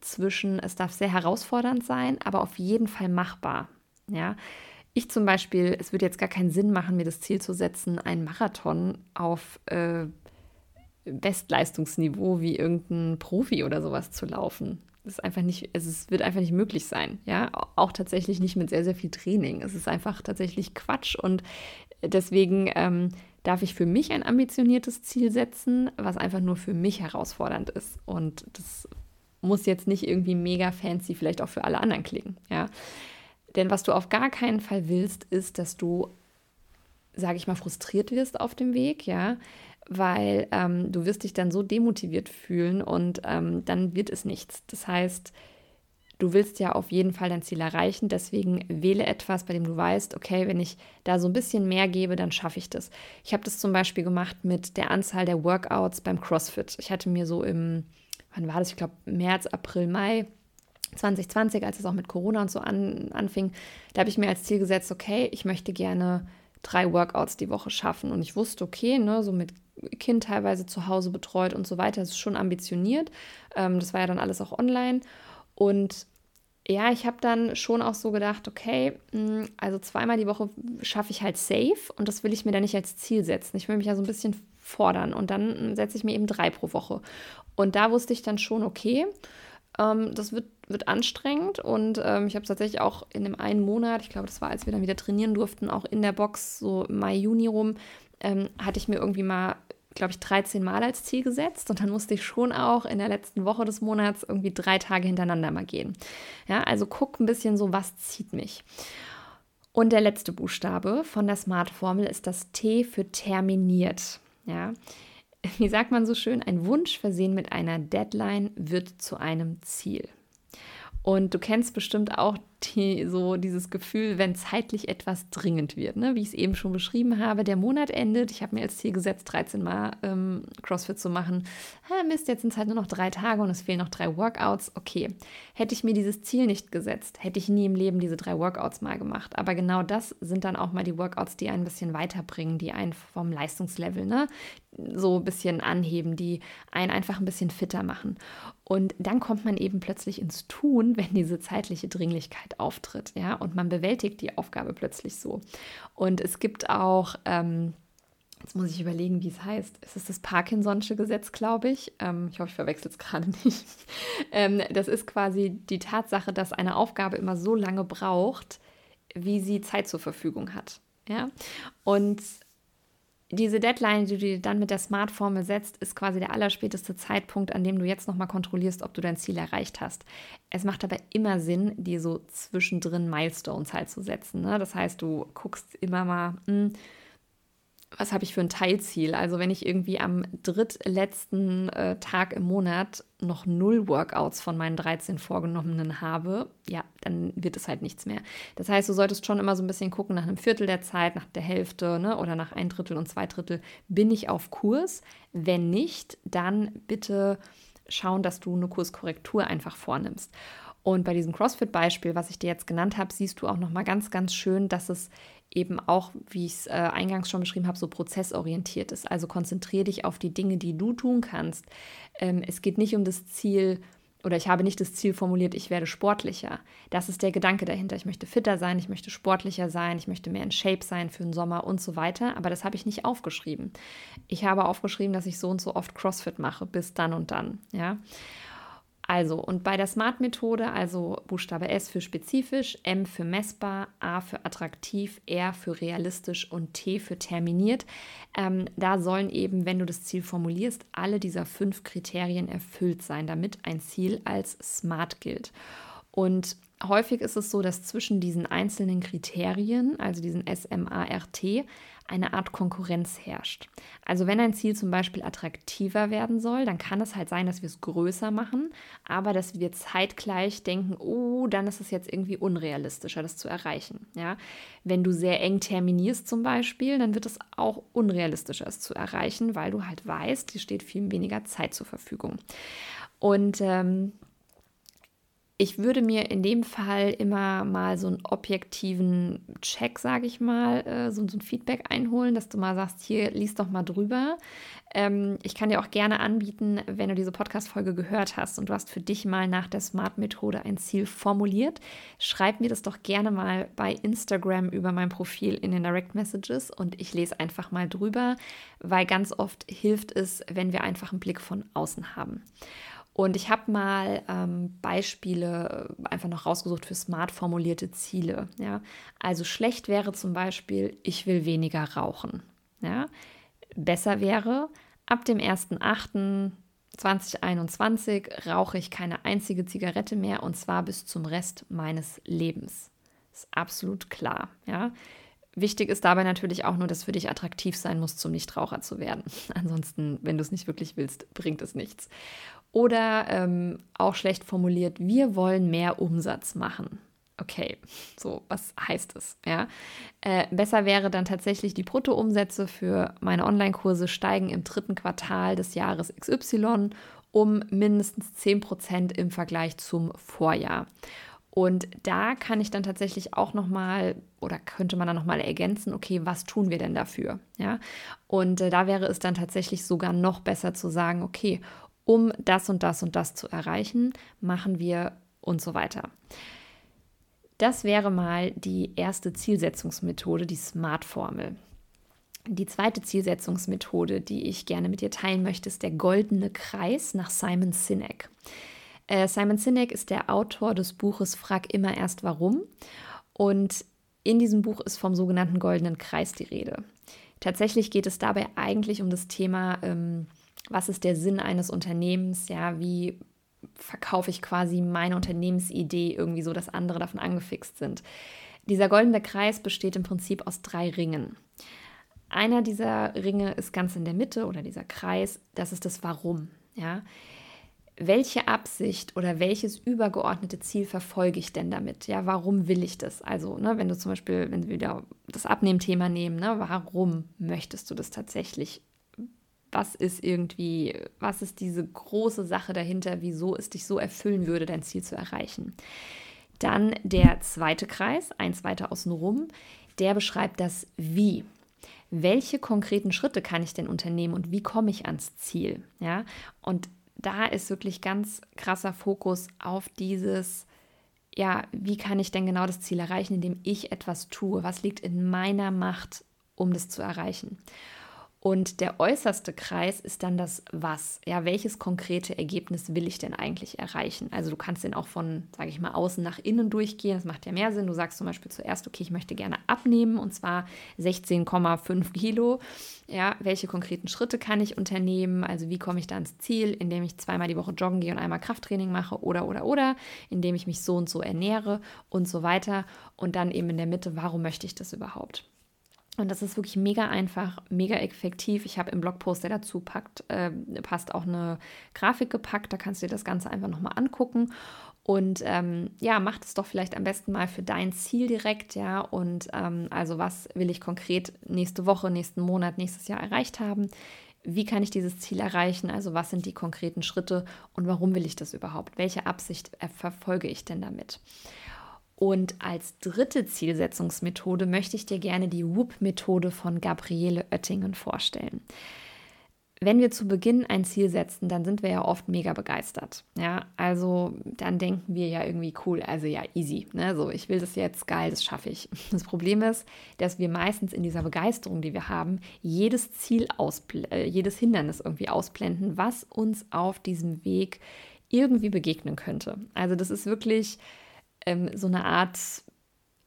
zwischen, es darf sehr herausfordernd sein, aber auf jeden Fall machbar. Ja, ich zum Beispiel, es würde jetzt gar keinen Sinn machen, mir das Ziel zu setzen, einen Marathon auf äh, Bestleistungsniveau wie irgendein Profi oder sowas zu laufen ist einfach nicht, also es wird einfach nicht möglich sein, ja, auch tatsächlich nicht mit sehr, sehr viel Training. Es ist einfach tatsächlich Quatsch und deswegen ähm, darf ich für mich ein ambitioniertes Ziel setzen, was einfach nur für mich herausfordernd ist und das muss jetzt nicht irgendwie mega fancy vielleicht auch für alle anderen klingen, ja. Denn was du auf gar keinen Fall willst, ist, dass du, sage ich mal, frustriert wirst auf dem Weg, ja, weil ähm, du wirst dich dann so demotiviert fühlen und ähm, dann wird es nichts. Das heißt, du willst ja auf jeden Fall dein Ziel erreichen, deswegen wähle etwas, bei dem du weißt, okay, wenn ich da so ein bisschen mehr gebe, dann schaffe ich das. Ich habe das zum Beispiel gemacht mit der Anzahl der Workouts beim CrossFit. Ich hatte mir so im, wann war das? Ich glaube, März, April, Mai 2020, als es auch mit Corona und so an, anfing, da habe ich mir als Ziel gesetzt, okay, ich möchte gerne drei Workouts die Woche schaffen. Und ich wusste, okay, ne, so mit Kind teilweise zu Hause betreut und so weiter. Das ist schon ambitioniert. Ähm, das war ja dann alles auch online. Und ja, ich habe dann schon auch so gedacht, okay, hm, also zweimal die Woche schaffe ich halt safe und das will ich mir dann nicht als Ziel setzen. Ich will mich ja so ein bisschen fordern und dann setze ich mir eben drei pro Woche. Und da wusste ich dann schon, okay, ähm, das wird, wird anstrengend und ähm, ich habe tatsächlich auch in dem einen Monat, ich glaube, das war, als wir dann wieder trainieren durften, auch in der Box so Mai, Juni rum, ähm, hatte ich mir irgendwie mal glaube ich, 13 Mal als Ziel gesetzt und dann musste ich schon auch in der letzten Woche des Monats irgendwie drei Tage hintereinander mal gehen. Ja, also guck ein bisschen so, was zieht mich. Und der letzte Buchstabe von der Smart-Formel ist das T für terminiert. Ja, wie sagt man so schön, ein Wunsch versehen mit einer Deadline wird zu einem Ziel. Und du kennst bestimmt auch die, so dieses Gefühl, wenn zeitlich etwas dringend wird. Ne? Wie ich es eben schon beschrieben habe, der Monat endet. Ich habe mir als Ziel gesetzt, 13 Mal ähm, CrossFit zu machen. Ha, Mist, jetzt sind es halt nur noch drei Tage und es fehlen noch drei Workouts. Okay, hätte ich mir dieses Ziel nicht gesetzt, hätte ich nie im Leben diese drei Workouts mal gemacht. Aber genau das sind dann auch mal die Workouts, die einen ein bisschen weiterbringen, die einen vom Leistungslevel ne, so ein bisschen anheben, die einen einfach ein bisschen fitter machen. Und dann kommt man eben plötzlich ins Tun, wenn diese zeitliche Dringlichkeit auftritt, ja, und man bewältigt die Aufgabe plötzlich so. Und es gibt auch, ähm, jetzt muss ich überlegen, wie es heißt. Es ist das Parkinson'sche Gesetz, glaube ich. Ähm, ich hoffe, ich verwechsel es [LAUGHS] gerade nicht. ähm, das ist quasi die Tatsache, dass eine Aufgabe immer so lange braucht, wie sie Zeit zur Verfügung hat. Ja, und diese Deadline, die du dir dann mit der Smart-Formel setzt, ist quasi der allerspäteste Zeitpunkt, an dem du jetzt nochmal kontrollierst, ob du dein Ziel erreicht hast. Es macht aber immer Sinn, dir so zwischendrin Milestones halt zu setzen. Ne? Das heißt, du guckst immer mal, mh, hm, was habe ich für ein Teilziel? Also wenn ich irgendwie am drittletzten äh, Tag im Monat noch null Workouts von meinen 13 vorgenommenen habe, ja, dann wird es halt nichts mehr. Das heißt, du solltest schon immer so ein bisschen gucken nach einem Viertel der Zeit, nach der Hälfte ne, oder nach ein Drittel und zwei Drittel, bin ich auf Kurs? Wenn nicht, dann bitte schauen, dass du eine Kurskorrektur einfach vornimmst. Und bei diesem CrossFit-Beispiel, was ich dir jetzt genannt habe, siehst du auch noch mal ganz, ganz schön, dass es eben auch, wie ich es äh, eingangs schon beschrieben habe, so prozessorientiert ist. Also konzentriere dich auf die Dinge, die du tun kannst. Ähm, es geht nicht um das Ziel, oder ich habe nicht das Ziel formuliert, ich werde sportlicher. Das ist der Gedanke dahinter. Ich möchte fitter sein, ich möchte sportlicher sein, ich möchte mehr in Shape sein für den Sommer und so weiter. Aber das habe ich nicht aufgeschrieben. Ich habe aufgeschrieben, dass ich so und so oft CrossFit mache, bis dann und dann. Ja. Also, und bei der SMART-Methode, also Buchstabe S für spezifisch, M für messbar, A für attraktiv, R für realistisch und T für terminiert, ähm, da sollen eben, wenn du das Ziel formulierst, alle dieser fünf Kriterien erfüllt sein, damit ein Ziel als SMART gilt. Und häufig ist es so, dass zwischen diesen einzelnen Kriterien, also diesen SMART, eine Art Konkurrenz herrscht. Also wenn ein Ziel zum Beispiel attraktiver werden soll, dann kann es halt sein, dass wir es größer machen, aber dass wir zeitgleich denken, oh, dann ist es jetzt irgendwie unrealistischer, das zu erreichen. Ja? Wenn du sehr eng terminierst zum Beispiel, dann wird es auch unrealistischer, es zu erreichen, weil du halt weißt, dir steht viel weniger Zeit zur Verfügung. Und ähm, ich würde mir in dem Fall immer mal so einen objektiven Check, sage ich mal, äh, so, so, ein Feedback einholen, dass du mal sagst, hier, lies doch mal drüber. Ähm, ich kann dir auch gerne anbieten, wenn du diese Podcast-Folge gehört hast und du hast für dich mal nach der Smart-Methode ein Ziel formuliert, schreib mir das doch gerne mal bei Instagram über mein Profil in den Direct Messages und ich lese einfach mal drüber, weil ganz oft hilft es, wenn wir einfach einen Blick von außen haben. Und ich habe mal ähm, Beispiele äh, einfach noch rausgesucht für smart formulierte Ziele. Ja? Also schlecht wäre zum Beispiel, ich will weniger rauchen. Ja? Besser wäre, ab dem 1.8.2021 rauche ich keine einzige Zigarette mehr und zwar bis zum Rest meines Lebens. Ist absolut klar. Ja? Wichtig ist dabei natürlich auch nur, dass für dich attraktiv sein muss, zum Nichtraucher zu werden. [LAUGHS] Ansonsten, wenn du es nicht wirklich willst, bringt es nichts. Oder ähm, auch schlecht formuliert, wir wollen mehr Umsatz machen. Okay, so, was heißt es? Ja? Äh, besser wäre dann tatsächlich, die Bruttoumsätze für meine Online-Kurse steigen im dritten Quartal des Jahres XY um mindestens 10 Prozent im Vergleich zum Vorjahr. Und da kann ich dann tatsächlich auch nochmal oder könnte man dann nochmal ergänzen, okay, was tun wir denn dafür? Ja, und äh, da wäre es dann tatsächlich sogar noch besser zu sagen, okay, um das und das und das zu erreichen, machen wir und so weiter. Das wäre mal die erste Zielsetzungsmethode, die SMART-Formel. Die zweite Zielsetzungsmethode, die ich gerne mit dir teilen möchte, ist der goldene Kreis nach Simon Sinek. Äh, Simon Sinek ist der Autor des Buches Frag immer erst warum. Und in diesem Buch ist vom sogenannten goldenen Kreis die Rede. Tatsächlich geht es dabei eigentlich um das Thema ähm, was ist der Sinn eines Unternehmens, ja, wie verkaufe ich quasi meine Unternehmensidee irgendwie so, dass andere davon angefixt sind. Dieser goldene Kreis besteht im Prinzip aus drei Ringen. Einer dieser Ringe ist ganz in der Mitte oder dieser Kreis, das ist das Warum, ja. Welche Absicht oder welches übergeordnete Ziel verfolge ich denn damit? Ja, warum will ich das? Also, ne, wenn du zum Beispiel, wenn wir wieder das Abnehmthema nehmen, ne, warum möchtest du das tatsächlich was ist irgendwie, was ist diese große Sache dahinter, wieso es dich so erfüllen würde, dein Ziel zu erreichen. Dann der zweite Kreis, eins weiter außenrum, der beschreibt das Wie. Welche konkreten Schritte kann ich denn unternehmen und wie komme ich ans Ziel? Ja, und da ist wirklich ganz krasser Fokus auf dieses, ja, wie kann ich denn genau das Ziel erreichen, indem ich etwas tue? Was liegt in meiner Macht, um das zu erreichen? Und der äußerste Kreis ist dann das Was. Ja, welches konkrete Ergebnis will ich denn eigentlich erreichen? Also du kannst den auch von, sage ich mal, außen nach innen durchgehen. Das macht ja mehr Sinn. Du sagst zum Beispiel zuerst, okay, ich möchte gerne abnehmen und zwar 16,5 Kilo. Ja, welche konkreten Schritte kann ich unternehmen? Also wie komme ich da ans Ziel, indem ich zweimal die Woche joggen gehe und einmal Krafttraining mache oder oder oder, indem ich mich so und so ernähre und so weiter. Und dann eben in der Mitte, warum möchte ich das überhaupt? Und das ist wirklich mega einfach, mega effektiv. Ich habe im Blogpost, der dazu packt, äh, passt auch eine Grafik gepackt. Da kannst du dir das Ganze einfach nochmal angucken. Und ähm, ja, mach es doch vielleicht am besten mal für dein Ziel direkt, ja. Und ähm, also, was will ich konkret nächste Woche, nächsten Monat, nächstes Jahr erreicht haben? Wie kann ich dieses Ziel erreichen? Also, was sind die konkreten Schritte und warum will ich das überhaupt? Welche Absicht äh, verfolge ich denn damit? Und als dritte Zielsetzungsmethode möchte ich dir gerne die WOOP-Methode von Gabriele Oettingen vorstellen. wenn wir zu Beginn ein Ziel setzen, dann sind wir ja oft mega begeistert. Ja, also dann denken wir ja irgendwie cool, also ja, easy. Ne? So, ich will das jetzt, geil, das schaffe ich. [LAUGHS] Das Problem ist, dass wir meistens in dieser Begeisterung, die wir haben, jedes Ziel äh, jedes Hindernis irgendwie ausblenden, was uns auf diesem Weg irgendwie begegnen könnte. Also, das ist wirklich ähm, so eine Art,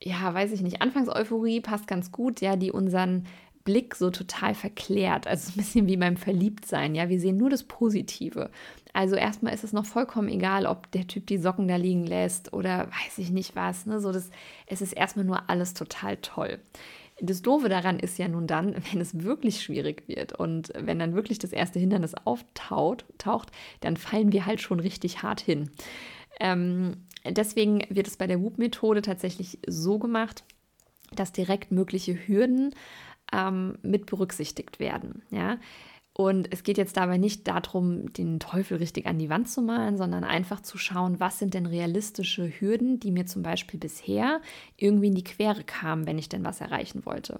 ja, weiß ich nicht, Anfangseuphorie passt ganz gut, ja, die unseren Blick so total verklärt. Also ein bisschen wie beim Verliebtsein. Ja, wir sehen nur das Positive. Also erstmal ist es noch vollkommen egal, ob der Typ die Socken da liegen lässt oder weiß ich nicht was. Ne? So das, es ist erstmal nur alles total toll. Das Doofe daran ist ja nun dann, [LAUGHS] wenn es wirklich schwierig wird und wenn dann wirklich das erste Hindernis auftaucht, taucht, dann fallen wir halt schon richtig hart hin. Ähm, deswegen wird es bei der Whoop-Methode tatsächlich so gemacht, dass direkt mögliche Hürden ähm, mit berücksichtigt werden. Ja? Und es geht jetzt dabei nicht darum, den Teufel richtig an die Wand zu malen, sondern einfach zu schauen, was sind denn realistische Hürden, die mir zum Beispiel bisher irgendwie in die Quere kamen, wenn ich denn was erreichen wollte.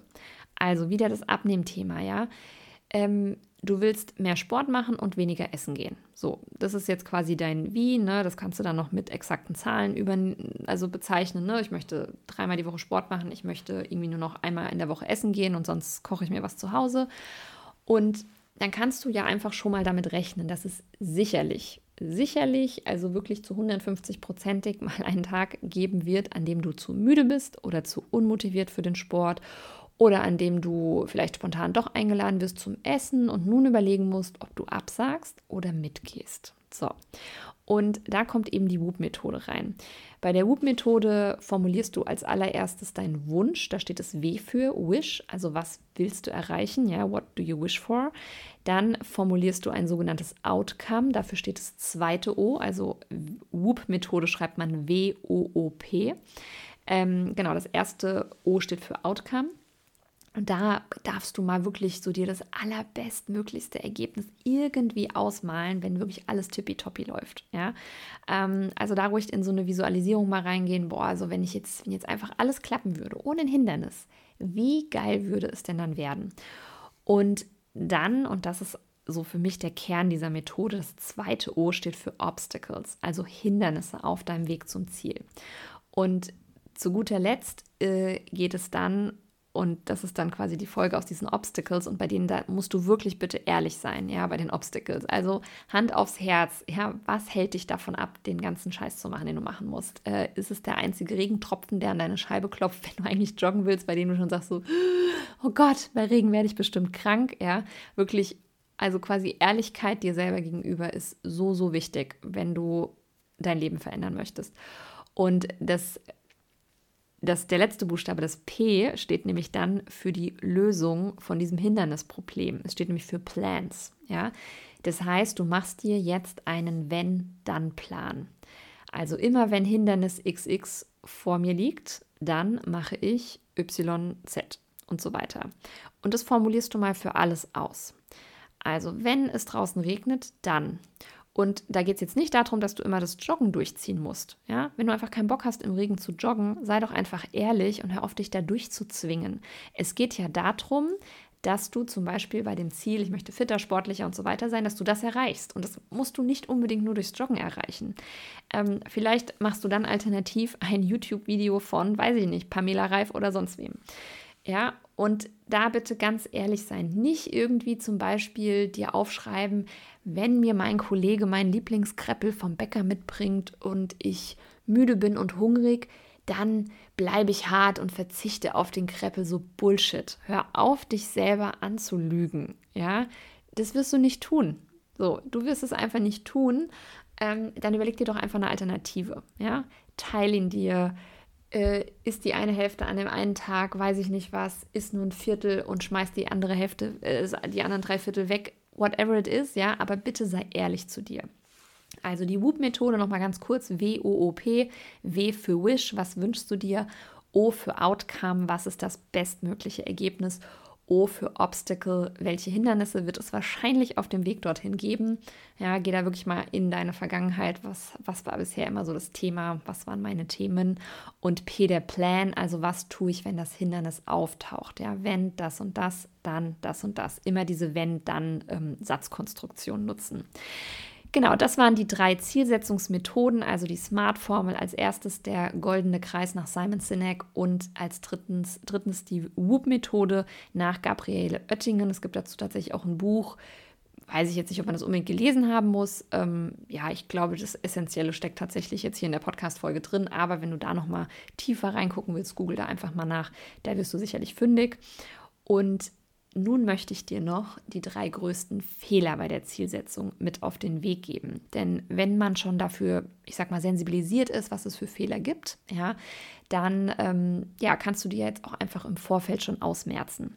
Also wieder das Abnehmthema, ja. Ähm, du willst mehr Sport machen und weniger essen gehen. So, das ist jetzt quasi dein Wie, ne? Das kannst du dann noch mit exakten Zahlen über, also bezeichnen, ne? Ich möchte dreimal die Woche Sport machen, ich möchte irgendwie nur noch einmal in der Woche essen gehen und sonst koche ich mir was zu Hause. Und dann kannst du ja einfach schon mal damit rechnen, dass es sicherlich, sicherlich, also wirklich zu 150 Prozentig mal einen Tag geben wird, an dem du zu müde bist oder zu unmotiviert für den Sport oder an dem du vielleicht spontan doch eingeladen wirst zum Essen und nun überlegen musst, ob du absagst oder mitgehst. So. Und da kommt eben die Whoop-Methode rein. Bei der Whoop-Methode formulierst du als allererstes deinen Wunsch. Da steht das W für Wish, also was willst du erreichen? Ja, what do you wish for? Dann formulierst du ein sogenanntes Outcome. Dafür steht das zweite O, also Whoop-Methode schreibt man W-O-O-P. Ähm, genau, das erste O steht für Outcome. Und da darfst du mal wirklich so dir das allerbestmöglichste Ergebnis irgendwie ausmalen, wenn wirklich alles tippitoppi läuft. Ja? Ähm, also da ruhig in so eine Visualisierung mal reingehen. Boah, also wenn ich jetzt, wenn jetzt einfach alles klappen würde, ohne ein Hindernis, wie geil würde es denn dann werden? Und dann, und das ist so für mich der Kern dieser Methode, das zweite O steht für Obstacles, also Hindernisse auf deinem Weg zum Ziel. Und zu guter Letzt äh, geht es dann und das ist dann quasi die Folge aus diesen Obstacles. Und bei denen da musst du wirklich bitte ehrlich sein, ja, bei den Obstacles. Also Hand aufs Herz, ja, was hält dich davon ab, den ganzen Scheiß zu machen, den du machen musst? Äh, ist es der einzige Regentropfen, der an deine Scheibe klopft, [LAUGHS] wenn du eigentlich joggen willst, bei dem du schon sagst so, oh Gott, bei Regen werde ich bestimmt krank, ja, wirklich. Also quasi Ehrlichkeit dir selber gegenüber ist so, so wichtig, wenn du dein Leben verändern möchtest. Und das das, der letzte Buchstabe, das P, steht nämlich dann für die Lösung von diesem Hindernisproblem. Es steht nämlich für Plans. Ja? Das heißt, du machst dir jetzt einen Wenn-Dann-Plan. Also immer wenn Hindernis XX vor mir liegt, dann mache ich YZ und so weiter. Und das formulierst du mal für alles aus. Also wenn es draußen regnet, dann. Und da geht es jetzt nicht darum, dass du immer das Joggen durchziehen musst. Ja? Wenn du einfach keinen Bock hast, im Regen zu joggen, sei doch einfach ehrlich und hör auf, dich da durchzuzwingen. Es geht ja darum, dass du zum Beispiel bei dem Ziel, ich möchte fitter, sportlicher und so weiter sein, dass du das erreichst. Und das musst du nicht unbedingt nur durchs Joggen erreichen. Ähm, vielleicht machst du dann alternativ ein YouTube-Video von, weiß ich nicht, Pamela Reif oder sonst wem. Ja, und da bitte ganz ehrlich sein. Nicht irgendwie zum Beispiel dir aufschreiben, wenn mir mein Kollege meinen Lieblingskreppel vom Bäcker mitbringt und ich müde bin und hungrig, dann bleibe ich hart und verzichte auf den Kreppel. So Bullshit. Hör auf, dich selber anzulügen. Ja, das wirst du nicht tun. So, du wirst es einfach nicht tun. Ähm, dann überleg dir doch einfach eine Alternative. Ja, teile ihn dir äh, isst die eine Hälfte an dem einen Tag, weiß ich nicht was, isst nur ein Viertel und schmeißt die andere Hälfte, äh, die anderen drei Viertel weg, whatever it is, ja, aber bitte sei ehrlich zu dir. Also die Whoop-Methode nochmal ganz kurz, W-O-O-P, W für Wish, was wünschst du dir? O für Outcome, was ist das bestmögliche Ergebnis? O für Obstacle. Welche Hindernisse wird es wahrscheinlich auf dem Weg dorthin geben? Ja, geh da wirklich mal in deine Vergangenheit. Was, was war bisher immer so das Thema? Was waren meine Themen? Und P der Plan, also was tue ich, wenn das Hindernis auftaucht? Ja, wenn das und das, dann das und das. Immer diese Wenn-Dann-Satzkonstruktion ähm, nutzen. Genau, das waren die drei Zielsetzungsmethoden, also die SMART-Formel als erstes der goldene Kreis nach Simon Sinek und als drittens, drittens die WOOP-Methode nach Gabriele Oettingen. Es gibt dazu tatsächlich auch ein Buch, weiß ich jetzt nicht, ob man das unbedingt gelesen haben muss. Ähm, ja, ich glaube, das Essentielle steckt tatsächlich jetzt hier in der Podcast-Folge drin. Aber wenn du da nochmal tiefer reingucken willst, google da einfach mal nach. Da wirst du sicherlich fündig. Und nun möchte ich dir noch die drei größten Fehler bei der Zielsetzung mit auf den Weg geben. Denn wenn man schon dafür, ich sag mal, sensibilisiert ist, was es für Fehler gibt, ja, dann ähm, ja, kannst du dir jetzt auch einfach im Vorfeld schon ausmerzen.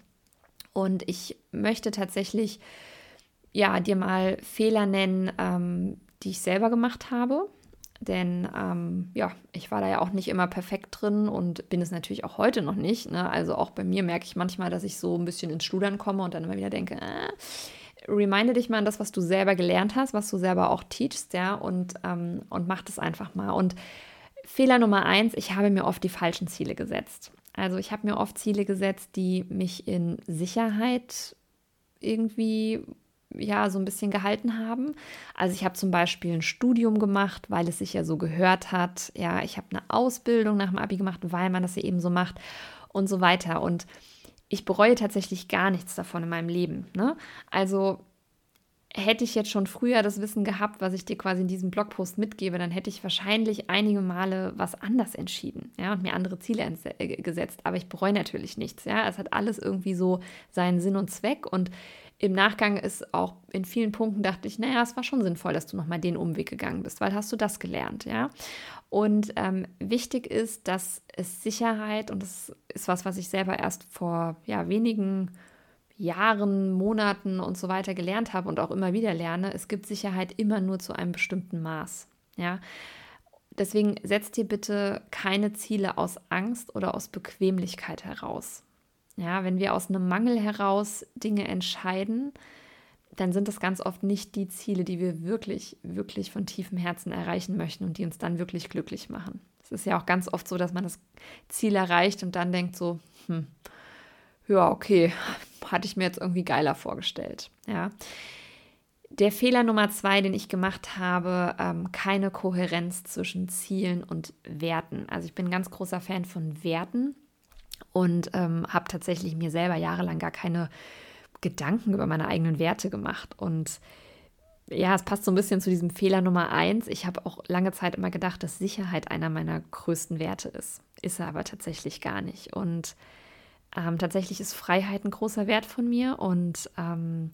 Und ich möchte tatsächlich ja, dir mal Fehler nennen, ähm, die ich selber gemacht habe, denn ähm, ja, ich war da ja auch nicht immer perfekt drin und bin es natürlich auch heute noch nicht. Ne? Also auch bei mir merke ich manchmal, dass ich so ein bisschen ins Schludern komme und dann immer wieder denke, äh, reminde dich mal an das, was du selber gelernt hast, was du selber auch teachst, ja, und, ähm, und mach das einfach mal. Und Fehler Nummer eins, ich habe mir oft die falschen Ziele gesetzt. Also ich habe mir oft Ziele gesetzt, die mich in Sicherheit irgendwie ja so ein bisschen gehalten haben. Also ich habe zum Beispiel ein Studium gemacht, weil es sich ja so gehört hat. Ja, ich habe eine Ausbildung nach dem Abi gemacht, weil man das ja eben so macht und so weiter. Und ich bereue tatsächlich gar nichts davon in meinem Leben. Ne? Also hätte ich jetzt schon früher das Wissen gehabt, was ich dir quasi in diesem Blogpost mitgebe, dann hätte ich wahrscheinlich einige Male was anders entschieden, ja, und mir andere Ziele äh, gesetzt. Aber ich bereue natürlich nichts, ja. Es hat alles irgendwie so seinen Sinn und Zweck und im Nachgang ist auch in vielen Punkten dachte ich, naja, es war schon sinnvoll, dass du nochmal den Umweg gegangen bist, weil hast du das gelernt, ja. Und ähm, wichtig ist, dass es Sicherheit, und das ist was, was ich selber erst vor ja, wenigen Jahren, Monaten und so weiter gelernt habe und auch immer wieder lerne, es gibt Sicherheit immer nur zu einem bestimmten Maß, ja. Deswegen setzt dir bitte keine Ziele aus Angst oder aus Bequemlichkeit heraus. Ja, wenn wir aus einem Mangel heraus Dinge entscheiden, dann sind das ganz oft nicht die Ziele, die wir wirklich, wirklich von tiefem Herzen erreichen möchten und die uns dann wirklich glücklich machen. Es ist ja auch ganz oft so, dass man das Ziel erreicht und dann denkt so, hm, ja, okay, [LAUGHS] hatte ich mir jetzt irgendwie geiler vorgestellt. Ja. Der Fehler Nummer zwei, den ich gemacht habe, ähm, keine Kohärenz zwischen Zielen und Werten. Also ich bin ein ganz großer Fan von Werten und ähm, habe tatsächlich mir selber jahrelang gar keine Gedanken über meine eigenen Werte gemacht. Und ja, es passt so ein bisschen zu diesem Fehler Nummer eins. Ich habe auch lange Zeit immer gedacht, dass Sicherheit einer meiner größten Werte ist. Ist er aber tatsächlich gar nicht. Und ähm, tatsächlich ist Freiheit ein großer Wert von mir. Und ähm,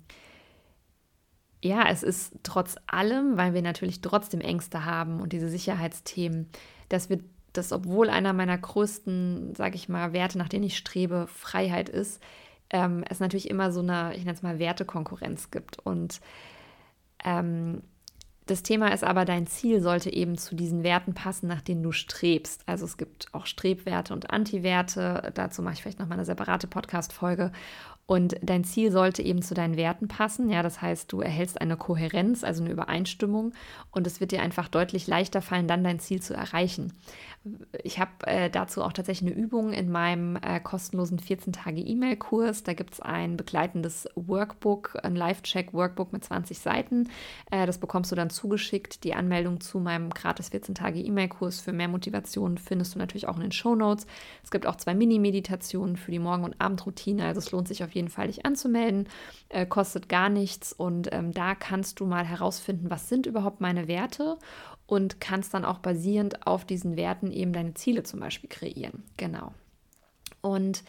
ja, es ist trotz allem, weil wir natürlich trotzdem Ängste haben und diese Sicherheitsthemen, dass wir dass obwohl einer meiner größten, sage ich mal, Werte, nach denen ich strebe, Freiheit ist, ähm, es natürlich immer so eine, ich nenne es mal, Wertekonkurrenz gibt. Und ähm, das Thema ist aber, dein Ziel sollte eben zu diesen Werten passen, nach denen du strebst. Also es gibt auch Strebwerte und Antiwerte. Dazu mache ich vielleicht nochmal eine separate Podcast-Folge. Und dein Ziel sollte eben zu deinen Werten passen. Ja, das heißt, du erhältst eine Kohärenz, also eine Übereinstimmung. Und es wird dir einfach deutlich leichter fallen, dann dein Ziel zu erreichen. Ich habe äh, dazu auch tatsächlich eine Übung in meinem äh, kostenlosen 14-Tage-E-Mail-Kurs. Da gibt es ein begleitendes Workbook, ein Live-Check-Workbook mit 20 Seiten. Äh, das bekommst du dann zugeschickt. Die Anmeldung zu meinem gratis 14-Tage-E-Mail-Kurs für mehr Motivation findest du natürlich auch in den Show Notes. Es gibt auch zwei Mini-Meditationen für die Morgen- und Abendroutine. Also es lohnt sich auf jeden jeden Fall dich anzumelden, äh, kostet gar nichts und ähm, da kannst du mal herausfinden, was sind überhaupt meine Werte und kannst dann auch basierend auf diesen Werten eben deine Ziele zum Beispiel kreieren. Genau. Und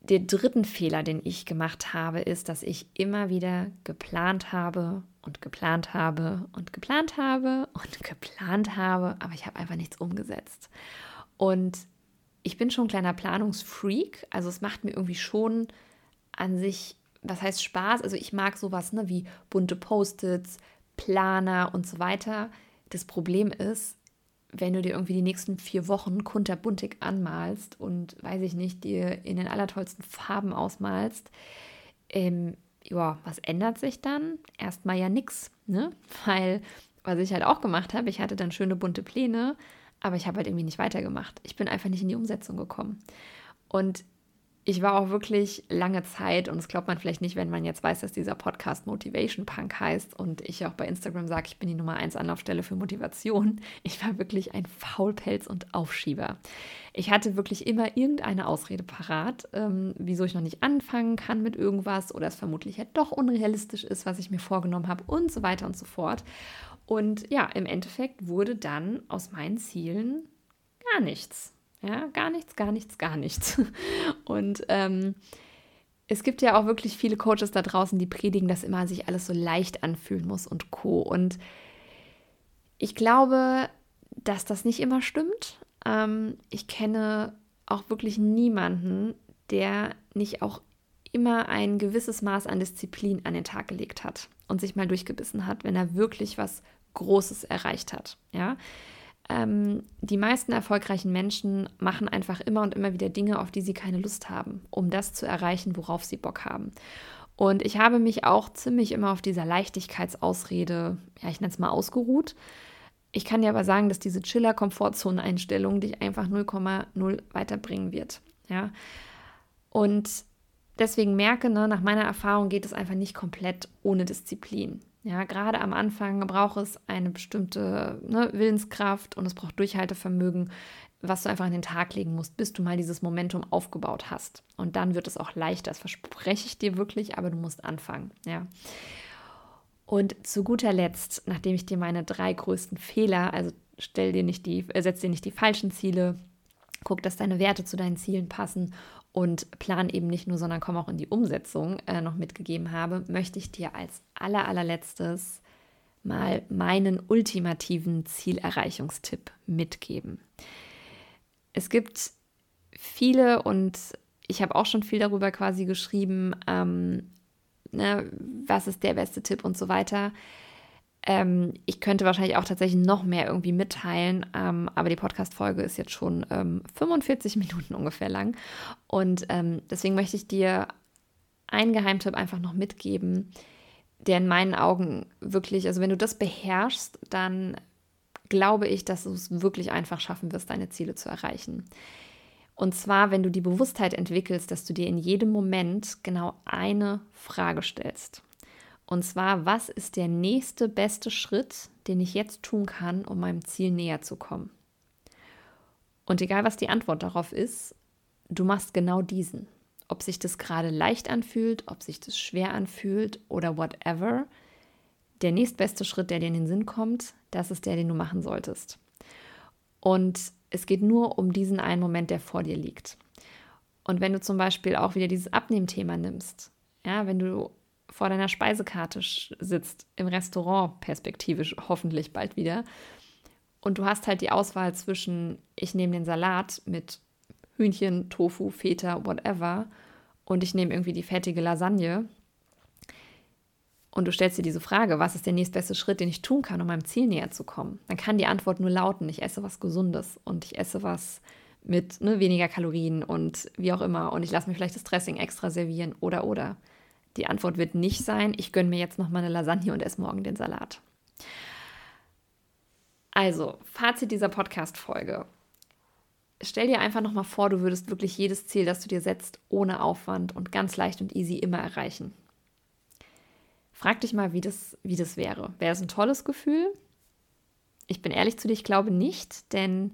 der dritten Fehler, den ich gemacht habe, ist, dass ich immer wieder geplant habe und geplant habe und geplant habe und [LAUGHS] geplant habe, aber ich habe einfach nichts umgesetzt. Und ich bin schon ein kleiner Planungsfreak, also es macht mir irgendwie schon an sich, was heißt Spaß? Also ich mag sowas ne, wie bunte Post-its, Planer und so weiter. Das Problem ist, wenn du dir irgendwie die nächsten vier Wochen kunterbuntig anmalst und, weiß ich nicht, dir in den allertollsten Farben ausmalst, ähm, ja, was ändert sich dann? Erstmal ja nichts, ne? [LAUGHS] Weil, was ich halt auch gemacht habe, ich hatte dann schöne bunte Pläne, aber ich habe halt irgendwie nicht weitergemacht. Ich bin einfach nicht in die Umsetzung gekommen. Und ich war auch wirklich lange Zeit, und das glaubt man vielleicht nicht, wenn man jetzt weiß, dass dieser Podcast Motivation Punk heißt und ich auch bei Instagram sage, ich bin die Nummer 1 Anlaufstelle für Motivation. Ich war wirklich ein Faulpelz und Aufschieber. Ich hatte wirklich immer irgendeine Ausrede parat, ähm, wieso ich noch nicht anfangen kann mit irgendwas oder es vermutlich ja doch unrealistisch ist, was ich mir vorgenommen habe und so weiter und so fort. Und ja, im Endeffekt wurde dann aus meinen Zielen gar nichts. Ja, gar nichts, gar nichts, gar nichts. [LAUGHS] Und ähm, es gibt ja auch wirklich viele Coaches da draußen, die predigen, dass immer sich alles so leicht anfühlen muss und co. Und ich glaube, dass das nicht immer stimmt. Ähm, ich kenne auch wirklich niemanden, der nicht auch immer ein gewisses Maß an Disziplin an den Tag gelegt hat und sich mal durchgebissen hat, wenn er wirklich was Großes erreicht hat. Ja, ähm, die meisten erfolgreichen Menschen machen einfach immer und immer wieder Dinge, auf die sie keine Lust haben, um das zu erreichen, worauf sie Bock haben. Und ich habe mich auch ziemlich immer auf dieser Leichtigkeitsausrede, ja, ich nenne es mal ausgeruht. Ich kann dir aber sagen, dass diese Chiller-Komfortzone-Einstellung dich einfach 0,0 weiterbringen wird. Ja. Und deswegen merke, ne, nach meiner Erfahrung geht es einfach nicht komplett ohne Disziplin. Ja, gerade am Anfang braucht es eine bestimmte ne, Willenskraft und es braucht Durchhaltevermögen, was du einfach an den Tag legen musst, bis du mal dieses Momentum aufgebaut hast. Und dann wird es auch leichter, das verspreche ich dir wirklich, aber du musst anfangen. Ja. Und zu guter Letzt, nachdem ich dir meine drei größten Fehler, also stell dir nicht die, äh, setz dir nicht die falschen Ziele, guck, dass deine Werte zu deinen Zielen passen und Plan eben nicht nur, sondern komm auch in die Umsetzung äh, noch mitgegeben habe, möchte ich dir als aller, allerletztes mal meinen ultimativen Zielerreichungstipp mitgeben. Es gibt viele und ich habe auch schon viel darüber quasi geschrieben, ähm, ne, was ist der beste Tipp und so weiter. Ähm, ich könnte wahrscheinlich auch tatsächlich noch mehr irgendwie mitteilen, ähm, aber die Podcast-Folge ist jetzt schon ähm, 45 Minuten ungefähr lang. Und ähm, deswegen möchte ich dir einen Geheimtipp einfach noch mitgeben, der in meinen Augen wirklich, also wenn du das beherrschst, dann glaube ich, dass du es wirklich einfach schaffen wirst, deine Ziele zu erreichen. Und zwar, wenn du die Bewusstheit entwickelst, dass du dir in jedem Moment genau eine Frage stellst. Und zwar, was ist der nächste beste Schritt, den ich jetzt tun kann, um meinem Ziel näher zu kommen? Und egal, was die Antwort darauf ist, du machst genau diesen. Ob sich das gerade leicht anfühlt, ob sich das schwer anfühlt oder whatever, der nächstbeste Schritt, der dir in den Sinn kommt, das ist der, den du machen solltest. Und es geht nur um diesen einen Moment, der vor dir liegt. Und wenn du zum Beispiel auch wieder dieses Abnehmthema nimmst, ja, wenn du vor deiner Speisekarte sitzt, im Restaurant perspektivisch hoffentlich bald wieder, und du hast halt die Auswahl zwischen, ich nehme den Salat mit Hühnchen, Tofu, Feta, whatever, und ich nehme irgendwie die fettige Lasagne. Und du stellst dir diese Frage, was ist der nächstbeste Schritt, den ich tun kann, um meinem Ziel näher zu kommen? Dann kann die Antwort nur lauten, ich esse was Gesundes und ich esse was mit ne, weniger Kalorien und wie auch immer. Und ich lasse mir vielleicht das Dressing extra servieren oder oder. Die Antwort wird nicht sein, ich gönne mir jetzt noch mal eine Lasagne und esse morgen den Salat. Also, Fazit dieser Podcast-Folge. Stell dir einfach noch mal vor, du würdest wirklich jedes Ziel, das du dir setzt, ohne Aufwand und ganz leicht und easy immer erreichen. Frag dich mal, wie das, wie das wäre. Wäre es ein tolles Gefühl? Ich bin ehrlich zu dir, ich glaube nicht, denn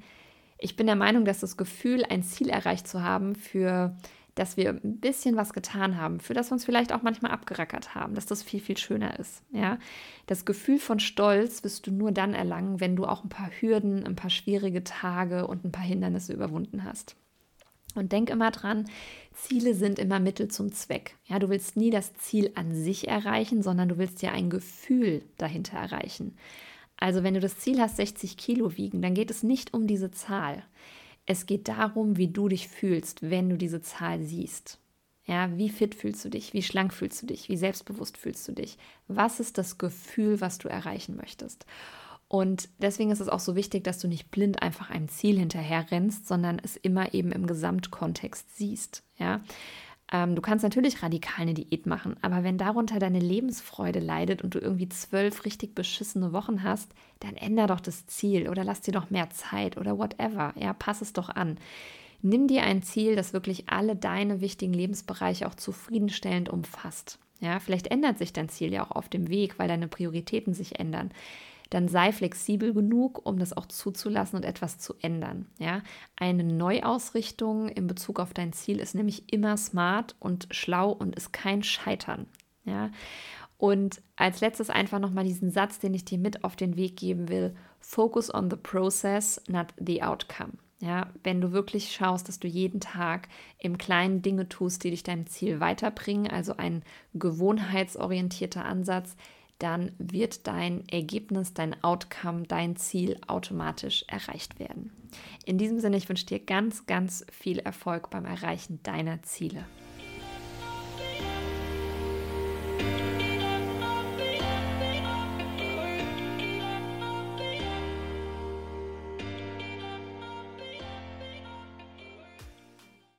ich bin der Meinung, dass das Gefühl, ein Ziel erreicht zu haben, für dass wir ein bisschen was getan haben, für das wir uns vielleicht auch manchmal abgerackert haben, dass das viel, viel schöner ist. Ja? Das Gefühl von Stolz wirst du nur dann erlangen, wenn du auch ein paar Hürden, ein paar schwierige Tage und ein paar Hindernisse überwunden hast. Und denk immer dran, Ziele sind immer Mittel zum Zweck. Ja, du willst nie das Ziel an sich erreichen, sondern du willst ja ein Gefühl dahinter erreichen. Also wenn du das Ziel hast, 60 Kilo wiegen, dann geht es nicht um diese Zahl. Es geht darum, wie du dich fühlst, wenn du diese Zahl siehst. Ja, wie fit fühlst du dich? Wie schlank fühlst du dich? Wie selbstbewusst fühlst du dich? Was ist das Gefühl, was du erreichen möchtest? Und deswegen ist es auch so wichtig, dass du nicht blind einfach einem Ziel hinterher rennst, sondern es immer eben im Gesamtkontext siehst. Ja? Ähm, du kannst natürlich radikal eine Diät machen, aber wenn darunter deine Lebensfreude leidet und du irgendwie zwölf richtig beschissene Wochen hast, dann änder doch das Ziel oder lass dir doch mehr Zeit oder whatever. Ja, pass es doch an. Nimm dir ein Ziel, das wirklich alle deine wichtigen Lebensbereiche auch zufriedenstellend umfasst. Ja, vielleicht ändert sich dein Ziel ja auch auf dem Weg, weil deine Prioritäten sich ändern dann sei flexibel genug, um das auch zuzulassen und etwas zu ändern. Ja? Eine Neuausrichtung in Bezug auf dein Ziel ist nämlich immer smart und schlau und ist kein Scheitern. Ja? Und als letztes einfach nochmal diesen Satz, den ich dir mit auf den Weg geben will. Focus on the process, not the outcome. Ja, wenn du wirklich schaust, dass du jeden Tag im Kleinen Dinge tust, die dich deinem Ziel weiterbringen, also ein gewohnheitsorientierter Ansatz, dann wird dein Ergebnis, dein Outcome, dein Ziel automatisch erreicht werden. In diesem Sinne, ich wünsche dir ganz, ganz viel Erfolg beim Erreichen deiner Ziele.